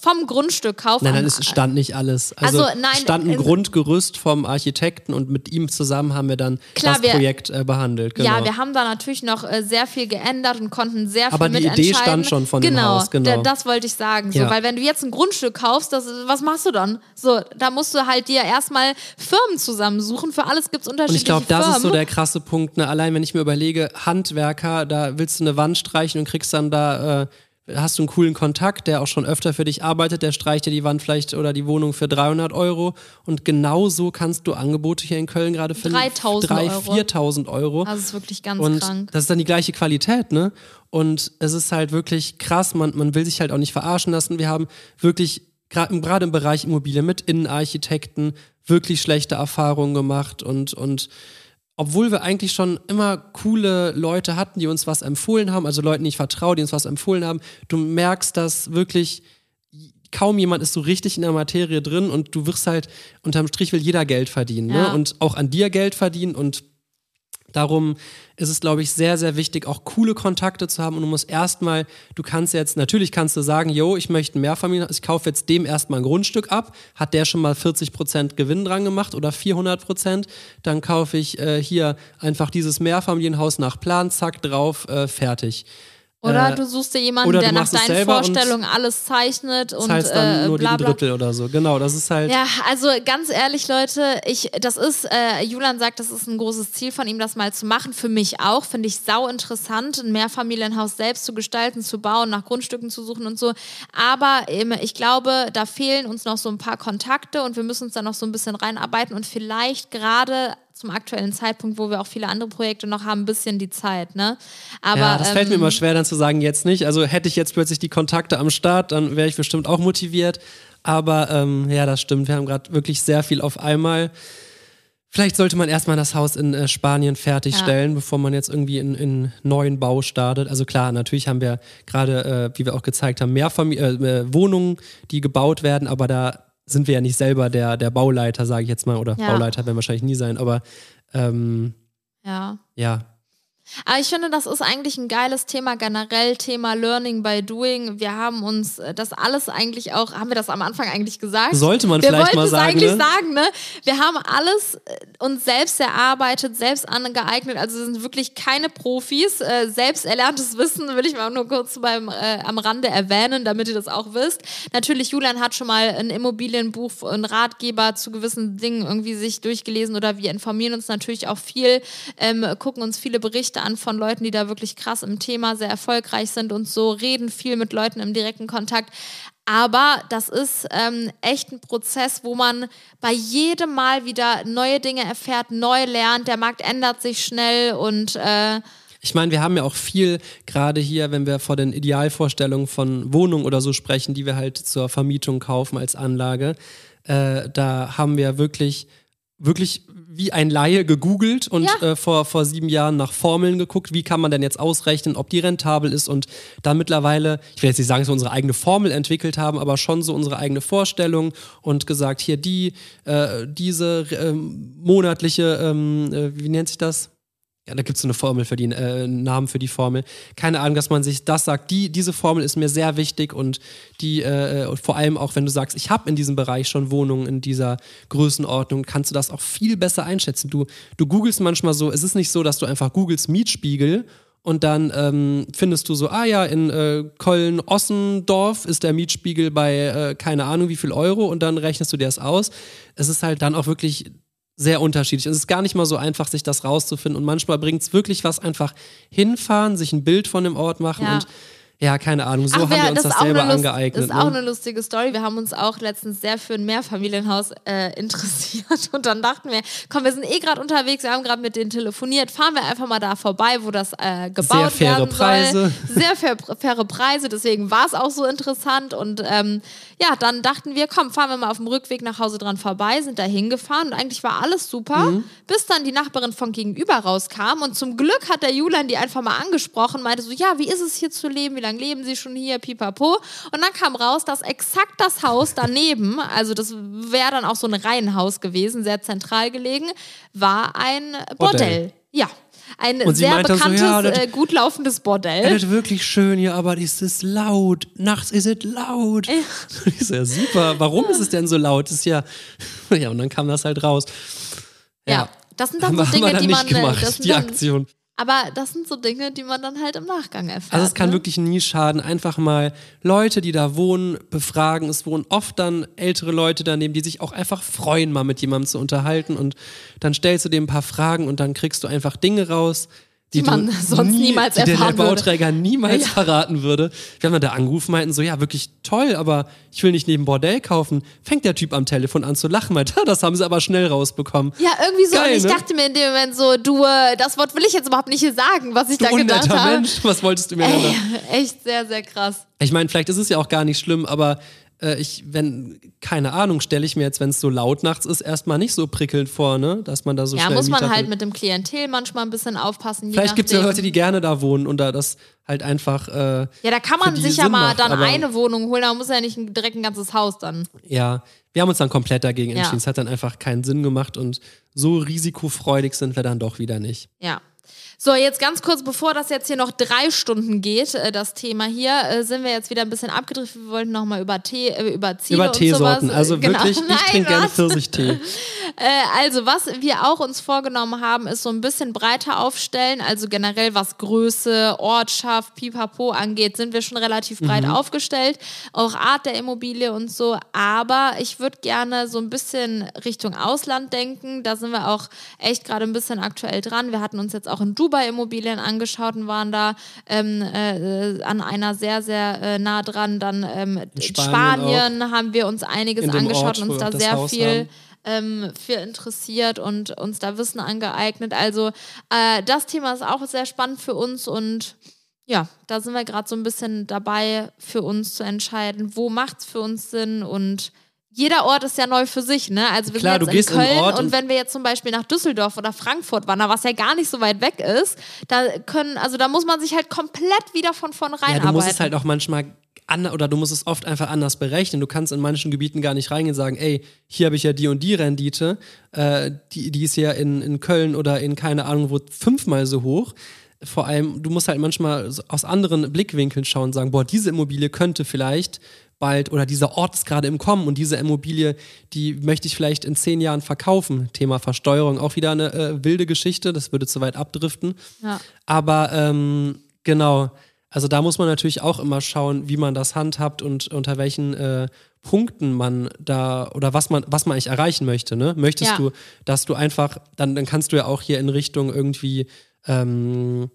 vom Grundstück kaufen, Nein, nein, am- es stand nicht alles. Also, Also, nein, stand ein in- Grundgerüst vom Architekten und mit ihm zusammen haben wir dann Klar, das wir- Projekt äh, behandelt. Genau. Ja, wir haben da natürlich noch äh, sehr viel geändert und konnten sehr Aber viel die Idee stand schon von dem genau, Haus, genau. da- das wollte ich sagen. So, Ja. Weil wenn du jetzt ein Grundstück kaufst, das, was machst du dann? So, da musst du halt dir erstmal Firmen zusammensuchen. Für alles gibt es und unterschiedliche ich glaube, das Firmen. ist so der krasse Punkt. Ne? Allein wenn ich mir überlege, Handwerker, da willst du eine Wand streichen und kriegst dann da, äh, hast du einen coolen Kontakt, der auch schon öfter für dich arbeitet, der streicht dir die Wand vielleicht oder die Wohnung für 300 Euro. Und genauso kannst du Angebote hier in Köln gerade für 3.000 3.000, Euro. 4.000 Euro. Es ist wirklich ganz Und krank. das ist dann die gleiche Qualität, ne? Und es ist halt wirklich krass, man, man will sich halt auch nicht verarschen lassen. Wir haben wirklich gerade gerade im Bereich Immobilien mit Innenarchitekten wirklich schlechte Erfahrungen gemacht und, und obwohl wir eigentlich schon immer coole Leute hatten, die uns was empfohlen haben, also Leuten, die ich vertraue, die uns was empfohlen haben, du merkst, dass wirklich kaum jemand ist so richtig in der Materie drin und du wirst halt, unterm Strich will jeder Geld verdienen Ja. ne? und auch an dir Geld verdienen und Darum ist es, glaube ich, sehr, sehr wichtig, auch coole Kontakte zu haben. Und du musst erstmal, du kannst jetzt, natürlich kannst du sagen, yo, ich möchte ein Mehrfamilien, ich kaufe jetzt dem erstmal ein Grundstück ab. Hat der schon mal 40% Gewinn dran gemacht oder 400%? Dann kaufe ich äh, hier einfach dieses Mehrfamilienhaus nach Plan, zack, drauf, äh, fertig. Oder Äh, du suchst dir jemanden, der nach deinen Vorstellungen alles zeichnet und zahlst dann äh, nur bla bla. Drittel oder so. Genau, das ist halt. Ja, also ganz ehrlich, Leute, ich, das ist, äh, Julian sagt, das ist ein großes Ziel von ihm, das mal zu machen. Für mich auch, finde ich sau interessant, ein Mehrfamilienhaus selbst zu gestalten, zu bauen, nach Grundstücken zu suchen und so. Aber ähm, ich glaube, da fehlen uns noch so ein paar Kontakte und wir müssen uns da noch so ein bisschen reinarbeiten und vielleicht gerade zum aktuellen Zeitpunkt, wo wir auch viele andere Projekte noch haben, ein bisschen die Zeit, ne? Aber ja, das fällt mir ähm, immer schwer, dann zu sagen, jetzt nicht. Also hätte ich jetzt plötzlich die Kontakte am Start, dann wäre ich bestimmt auch motiviert. Aber ähm, ja, das stimmt. Wir haben gerade wirklich sehr viel auf einmal. Vielleicht sollte man erstmal das Haus in äh, Spanien fertigstellen, bevor man jetzt irgendwie in, in neuen Bau startet. Also klar, natürlich haben wir gerade, äh, wie wir auch gezeigt haben, mehr Famili äh, äh, Wohnungen, die gebaut werden, aber da sind wir ja nicht selber der, der Bauleiter, sage ich jetzt mal, oder Ja. Bauleiter werden wahrscheinlich nie sein, aber ähm, ja. ja, Aber ich finde, das ist eigentlich ein geiles Thema, generell Thema Learning by Doing. Wir haben uns äh, das alles eigentlich auch, haben wir das am Anfang eigentlich gesagt? Sollte man wir vielleicht wollten mal es sagen, eigentlich ne? sagen, ne? Wir haben alles äh, uns selbst erarbeitet, selbst angeeignet. Also wir sind wirklich keine Profis. Äh, selbst erlerntes Wissen will ich mal nur kurz beim, äh, am Rande erwähnen, damit ihr das auch wisst. Natürlich, Julian hat schon mal ein Immobilienbuch, ein Ratgeber zu gewissen Dingen irgendwie sich durchgelesen oder wir informieren uns natürlich auch viel, ähm, gucken uns viele Berichte an von Leuten, die da wirklich krass im Thema sehr erfolgreich sind und so, reden viel mit Leuten im direkten Kontakt. Aber das ist ähm, echt ein Prozess, wo man bei jedem Mal wieder neue Dinge erfährt, neu lernt. Der Markt ändert sich schnell und äh, Ich meine, wir haben ja auch viel, gerade hier, wenn wir vor den Idealvorstellungen von Wohnungen oder so sprechen, die wir halt zur Vermietung kaufen als Anlage, äh, da haben wir wirklich, wirklich, wie ein Laie gegoogelt und Ja. äh, vor, vor sieben Jahren nach Formeln geguckt, wie kann man denn jetzt ausrechnen, ob die rentabel ist und dann mittlerweile, ich will jetzt nicht sagen, dass wir unsere eigene Formel entwickelt haben, aber schon so unsere eigene Vorstellung und gesagt, hier die, äh, diese ähm, monatliche, ähm, äh, wie nennt sich das? Ja, da gibt es so eine Formel für die, äh, Namen für die Formel. Keine Ahnung, dass man sich das sagt, die, diese Formel ist mir sehr wichtig und die, äh, vor allem auch wenn du sagst, ich habe in diesem Bereich schon Wohnungen in dieser Größenordnung, kannst du das auch viel besser einschätzen. Du, du googelst manchmal so, es ist nicht so, dass du einfach googelst Mietspiegel und dann ähm, findest du so, ah ja, in äh, Köln-Ossendorf ist der Mietspiegel bei äh, keine Ahnung wie viel Euro und dann rechnest du dir das aus. Es ist halt dann auch wirklich sehr unterschiedlich. Es ist gar nicht mal so einfach, sich das rauszufinden. Und manchmal bringt es wirklich was, einfach hinfahren, sich ein Bild von dem Ort machen Ja. und ja, keine Ahnung, so Ach, haben wir- wir uns das, auch selber Lust- angeeignet. Das ist auch ne? eine lustige Story. Wir haben uns auch letztens sehr für ein Mehrfamilienhaus äh, interessiert und dann dachten wir, komm, wir sind eh gerade unterwegs, wir haben gerade mit denen telefoniert, fahren wir einfach mal da vorbei, wo das äh, gebaut Sehr faire werden Preise. Sehr fair, faire Preise, deswegen war es auch so interessant und ähm, ja, dann dachten wir, komm, fahren wir mal auf dem Rückweg nach Hause dran vorbei, sind da hingefahren und eigentlich war alles super, Mhm. bis dann die Nachbarin von gegenüber rauskam und zum Glück hat der Julian die einfach mal angesprochen, meinte so, ja, wie ist es hier zu leben, wie lange leben sie schon hier, pipapo. Und dann kam raus, dass exakt das Haus daneben, also das wäre dann auch so ein Reihenhaus gewesen, sehr zentral gelegen, war ein Bordell. Bordell. Ja. Ein Und sehr meinte so, bekanntes, ja, das- äh, gut laufendes Bordell. Es ist wirklich schön hier, aber es ist laut. Nachts ist es laut. Ich so, ja, super. Warum ist es denn so laut? Das ist ja. Ja, und dann kam das halt raus. Ja, das sind dann so Dinge, die man, äh, gemacht, das sind die dann, Aktion. Aber das sind so Dinge, die man dann halt im Nachgang erfährt. Also es kann ne? wirklich nie schaden, einfach mal Leute, die da wohnen, befragen. Es wohnen oft dann ältere Leute daneben, die sich auch einfach freuen, mal mit jemandem zu unterhalten. Und dann stellst du dem ein paar Fragen und dann kriegst du einfach Dinge raus, die, man sonst nie, niemals die dir der erfahren würde. Bauträger niemals Ja. verraten würde. Wir haben dann da angerufen, meinten so, ja, wirklich toll, aber ich will nicht neben Bordell kaufen. Fängt der Typ am Telefon an zu lachen, meint, "Ha, das haben sie aber schnell rausbekommen. Ja, irgendwie so. Geil, und ich ne? dachte mir in dem Moment so, du, äh, das Wort will ich jetzt überhaupt nicht hier sagen, was ich Du da gedacht habe. Mensch, was wolltest du mir? Ey, echt sehr, sehr krass. Ich meine, vielleicht ist es ja auch gar nicht schlimm, aber äh, ich, wenn, keine Ahnung, stelle ich mir jetzt, wenn es so laut nachts ist, erstmal nicht so prickelnd vor, ne? Dass man da so Ja, muss man halt mit dem Klientel manchmal ein bisschen aufpassen. Vielleicht gibt es ja. Leute, die gerne da wohnen und da das halt einfach, äh, Ja, da kann man sich ja mal macht, dann aber- eine Wohnung holen, da muss ja nicht ein- direkt ein ganzes Haus dann. ja, wir haben uns dann komplett dagegen Ja. entschieden. Es hat dann einfach keinen Sinn gemacht und so risikofreudig sind wir dann doch wieder nicht. Ja. So, jetzt ganz kurz, bevor das jetzt hier noch drei Stunden geht, äh, das Thema hier, äh, sind wir jetzt wieder ein bisschen abgedriftet. Wir wollten nochmal über Tee, äh, über Ziele Über und Teesorten. sowas. Also äh, genau. wirklich, ich Nein, trinke gerne was? Pfirsichtee. Also, was wir auch uns vorgenommen haben, ist so ein bisschen breiter aufstellen. Also generell, was Größe, Ortschaft, Pipapo angeht, sind wir schon relativ breit aufgestellt. Auch Art der Immobilie und so. Aber ich würde gerne so ein bisschen Richtung Ausland denken. Da sind wir auch echt gerade ein bisschen aktuell dran. Wir hatten uns jetzt auch in Dubai Immobilien angeschaut und waren da ähm, äh, an einer sehr, sehr äh, nah dran. Dann ähm, in Spanien Spanien haben wir uns einiges angeschaut Ort, und uns da sehr Haus viel haben. ähm, für interessiert und uns da Wissen angeeignet. Also äh, das Thema ist auch sehr spannend für uns und ja, da sind wir gerade so ein bisschen dabei, für uns zu entscheiden, wo macht es für uns Sinn und jeder Ort ist ja neu für sich, ne? Also wir Klar, sind du jetzt gehst in Köln und und- wenn wir jetzt zum Beispiel nach Düsseldorf oder Frankfurt wandern, was ja gar nicht so weit weg ist, da können, also da muss man sich halt komplett wieder von vornherein Ja, du musst es halt auch manchmal an, oder du musst es oft einfach anders berechnen. Du kannst in manchen Gebieten gar nicht reingehen und sagen, ey, hier habe ich ja die und die Rendite, äh, die, die ist ja in, in Köln oder in keine Ahnung wo fünfmal so hoch. Vor allem, du musst halt manchmal aus anderen Blickwinkeln schauen und sagen, boah, diese Immobilie könnte vielleicht bald oder dieser Ort ist gerade im Kommen und diese Immobilie, die möchte ich vielleicht in zehn Jahren verkaufen. Thema Versteuerung, auch wieder eine äh, wilde Geschichte, das würde zu weit abdriften. Ja. Aber ähm, genau, also da muss man natürlich auch immer schauen, wie man das handhabt und unter welchen äh, Punkten man da oder was man, was man eigentlich erreichen möchte. Ne? Möchtest Ja. du, dass du einfach, dann, dann kannst du ja auch hier in Richtung irgendwie ähm,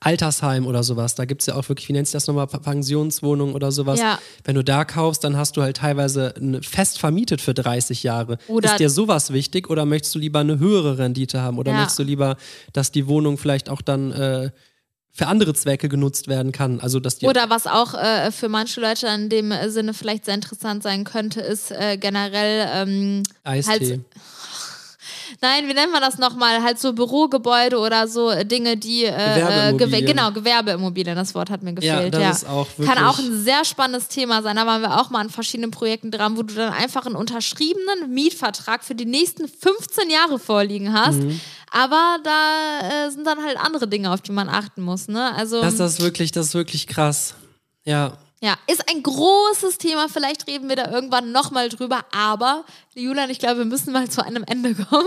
Altersheim oder sowas. Da gibt es ja auch wirklich, wie nennt sich das nochmal, P- Pensionswohnung oder sowas. Ja. Wenn du da kaufst, dann hast du halt teilweise fest vermietet für 30 Jahre. Oder- ist dir sowas wichtig oder möchtest du lieber eine höhere Rendite haben oder Ja. möchtest du lieber, dass die Wohnung vielleicht auch dann äh, für andere Zwecke genutzt werden kann? Also dass die Oder was auch äh, für manche Leute in dem Sinne vielleicht sehr interessant sein könnte, ist äh, generell ähm, Eistee. halt, Nein, wie nennt man das nochmal? Halt so Bürogebäude oder so Dinge, die. Äh, äh, Gewerbeimmobilien. Gewer genau, Gewerbeimmobilien, das Wort hat mir Ja, gefehlt. das ist auch Kann wirklich- auch ein sehr spannendes Thema sein. Da waren wir auch mal an verschiedenen Projekten dran, wo du dann einfach einen unterschriebenen Mietvertrag für die nächsten 15 Jahre vorliegen hast. Mhm. Aber da äh, sind dann halt andere Dinge, auf die man achten muss. Ne? Also. Das, das, ist wirklich, das ist wirklich krass. Ja. Ja, ist ein großes Thema. Vielleicht reden wir da irgendwann nochmal drüber. Aber, Julian, ich glaube, wir müssen mal zu einem Ende kommen.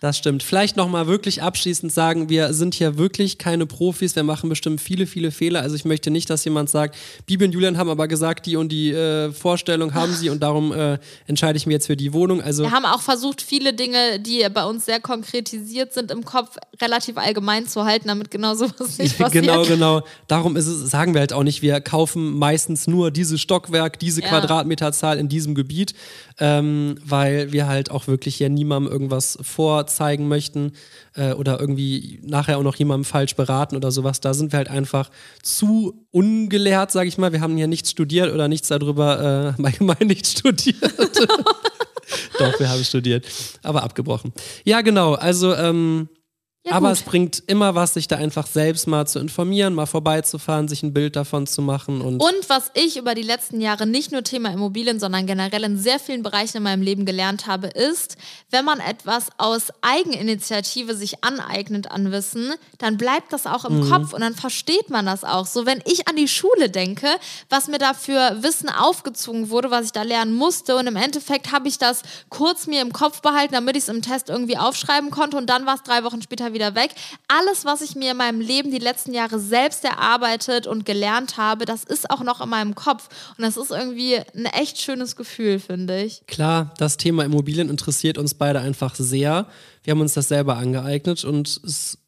Das stimmt. Vielleicht nochmal wirklich abschließend sagen, wir sind hier wirklich keine Profis. Wir machen bestimmt viele, viele Fehler. Also ich möchte nicht, dass jemand sagt, Bibi und Julian haben aber gesagt, die und die äh, Vorstellung haben sie und darum äh, entscheide ich mich jetzt für die Wohnung. Also Wir haben auch versucht, viele Dinge, die bei uns sehr konkretisiert sind, im Kopf relativ allgemein zu halten, damit genau sowas nicht passiert. genau, genau. Darum ist es, sagen wir halt auch nicht, wir kaufen meistens nur dieses Stockwerk, diese Ja. Quadratmeterzahl in diesem Gebiet, ähm, weil wir halt auch wirklich hier niemandem irgendwas vorzeigen möchten äh, oder irgendwie nachher auch noch jemandem falsch beraten oder sowas. Da sind wir halt einfach zu ungelehrt, sage ich mal. Wir haben hier nichts studiert oder nichts darüber, äh, allgemein nichts studiert. Doch, wir haben studiert, aber abgebrochen. Ja, genau. Also, ähm, Ja, aber gut. es bringt immer was, sich da einfach selbst mal zu informieren, mal vorbeizufahren, sich ein Bild davon zu machen und, Und was ich über die letzten Jahre nicht nur Thema Immobilien, sondern generell in sehr vielen Bereichen in meinem Leben gelernt habe, ist, wenn man etwas aus Eigeninitiative sich aneignet an Wissen, dann bleibt das auch im Kopf und dann versteht man das auch. So, wenn ich an die Schule denke, was mir da für Wissen aufgezogen wurde, was ich da lernen musste und im Endeffekt habe ich das kurz mir im Kopf behalten, damit ich es im Test irgendwie aufschreiben konnte und dann war es drei Wochen später wieder weg. Alles, was ich mir in meinem Leben die letzten Jahre selbst erarbeitet und gelernt habe, das ist auch noch in meinem Kopf. Und das ist irgendwie ein echt schönes Gefühl, finde ich. klar, das Thema Immobilien interessiert uns beide einfach sehr. Wir haben uns das selber angeeignet und es,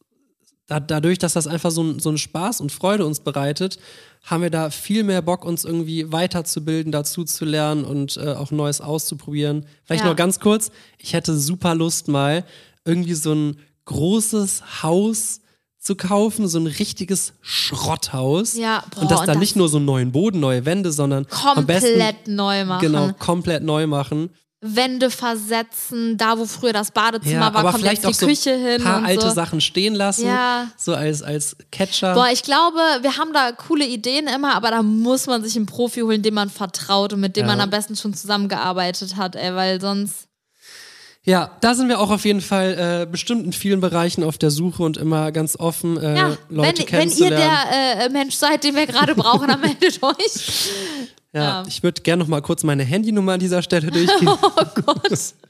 da, dadurch, dass das einfach so, ein- so einen Spaß und Freude uns bereitet, haben wir da viel mehr Bock, uns irgendwie weiterzubilden, dazu zu lernen und äh, auch Neues auszuprobieren. Vielleicht Ja. noch ganz kurz, ich hätte super Lust mal irgendwie so ein großes Haus zu kaufen, so ein richtiges Schrotthaus. Ja, boah, und das und dann das- nicht nur so einen neuen Boden, neue Wände, sondern Komplett neu machen. genau komplett neu machen. Wände versetzen, da wo früher das Badezimmer Ja, war, kommt vielleicht jetzt auch die so Küche hin. ein paar und alte so. Sachen stehen lassen, Ja. so als, als Catcher. Boah, ich glaube, wir haben da coole Ideen immer, aber da muss man sich einen Profi holen, dem man vertraut und mit dem Ja. man am besten schon zusammengearbeitet hat, ey, weil sonst. Ja, da sind wir auch auf jeden Fall äh, bestimmt in vielen Bereichen auf der Suche und immer ganz offen, äh, Ja, wenn, Leute wenn ihr kennenzulernen. der äh, Mensch seid, den wir gerade brauchen, dann meldet euch. ja, ja. Ich würde gerne noch mal kurz meine Handynummer an dieser Stelle durchgehen.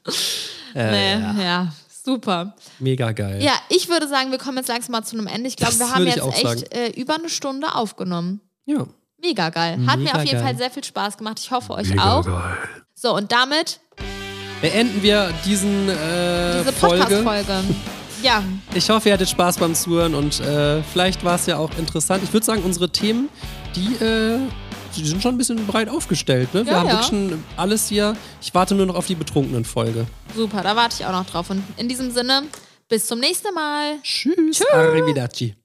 Äh, nee, ja. super. Mega geil. Ja, ich würde sagen, wir kommen jetzt langsam mal zu einem Ende. Ich glaube, wir haben jetzt echt äh, über eine Stunde aufgenommen. Ja. Mega geil. Hat mir Mega auf jeden geil. Fall sehr viel Spaß gemacht. Ich hoffe euch auch. So, und damit Beenden wir diesen äh, diese Folge. Podcast-Folge. Ja, Ich hoffe, ihr hattet Spaß beim Zuhören und äh, vielleicht war es ja auch interessant. Ich würde sagen, unsere Themen, die, äh, die sind schon ein bisschen breit aufgestellt. Ne? Wir Ja, haben ja. wirklich schon alles hier. Ich warte nur noch auf die betrunkenen Folge. super. Da warte ich auch noch drauf. Und in diesem Sinne, bis zum nächsten Mal. Tschüss. Arrivederci.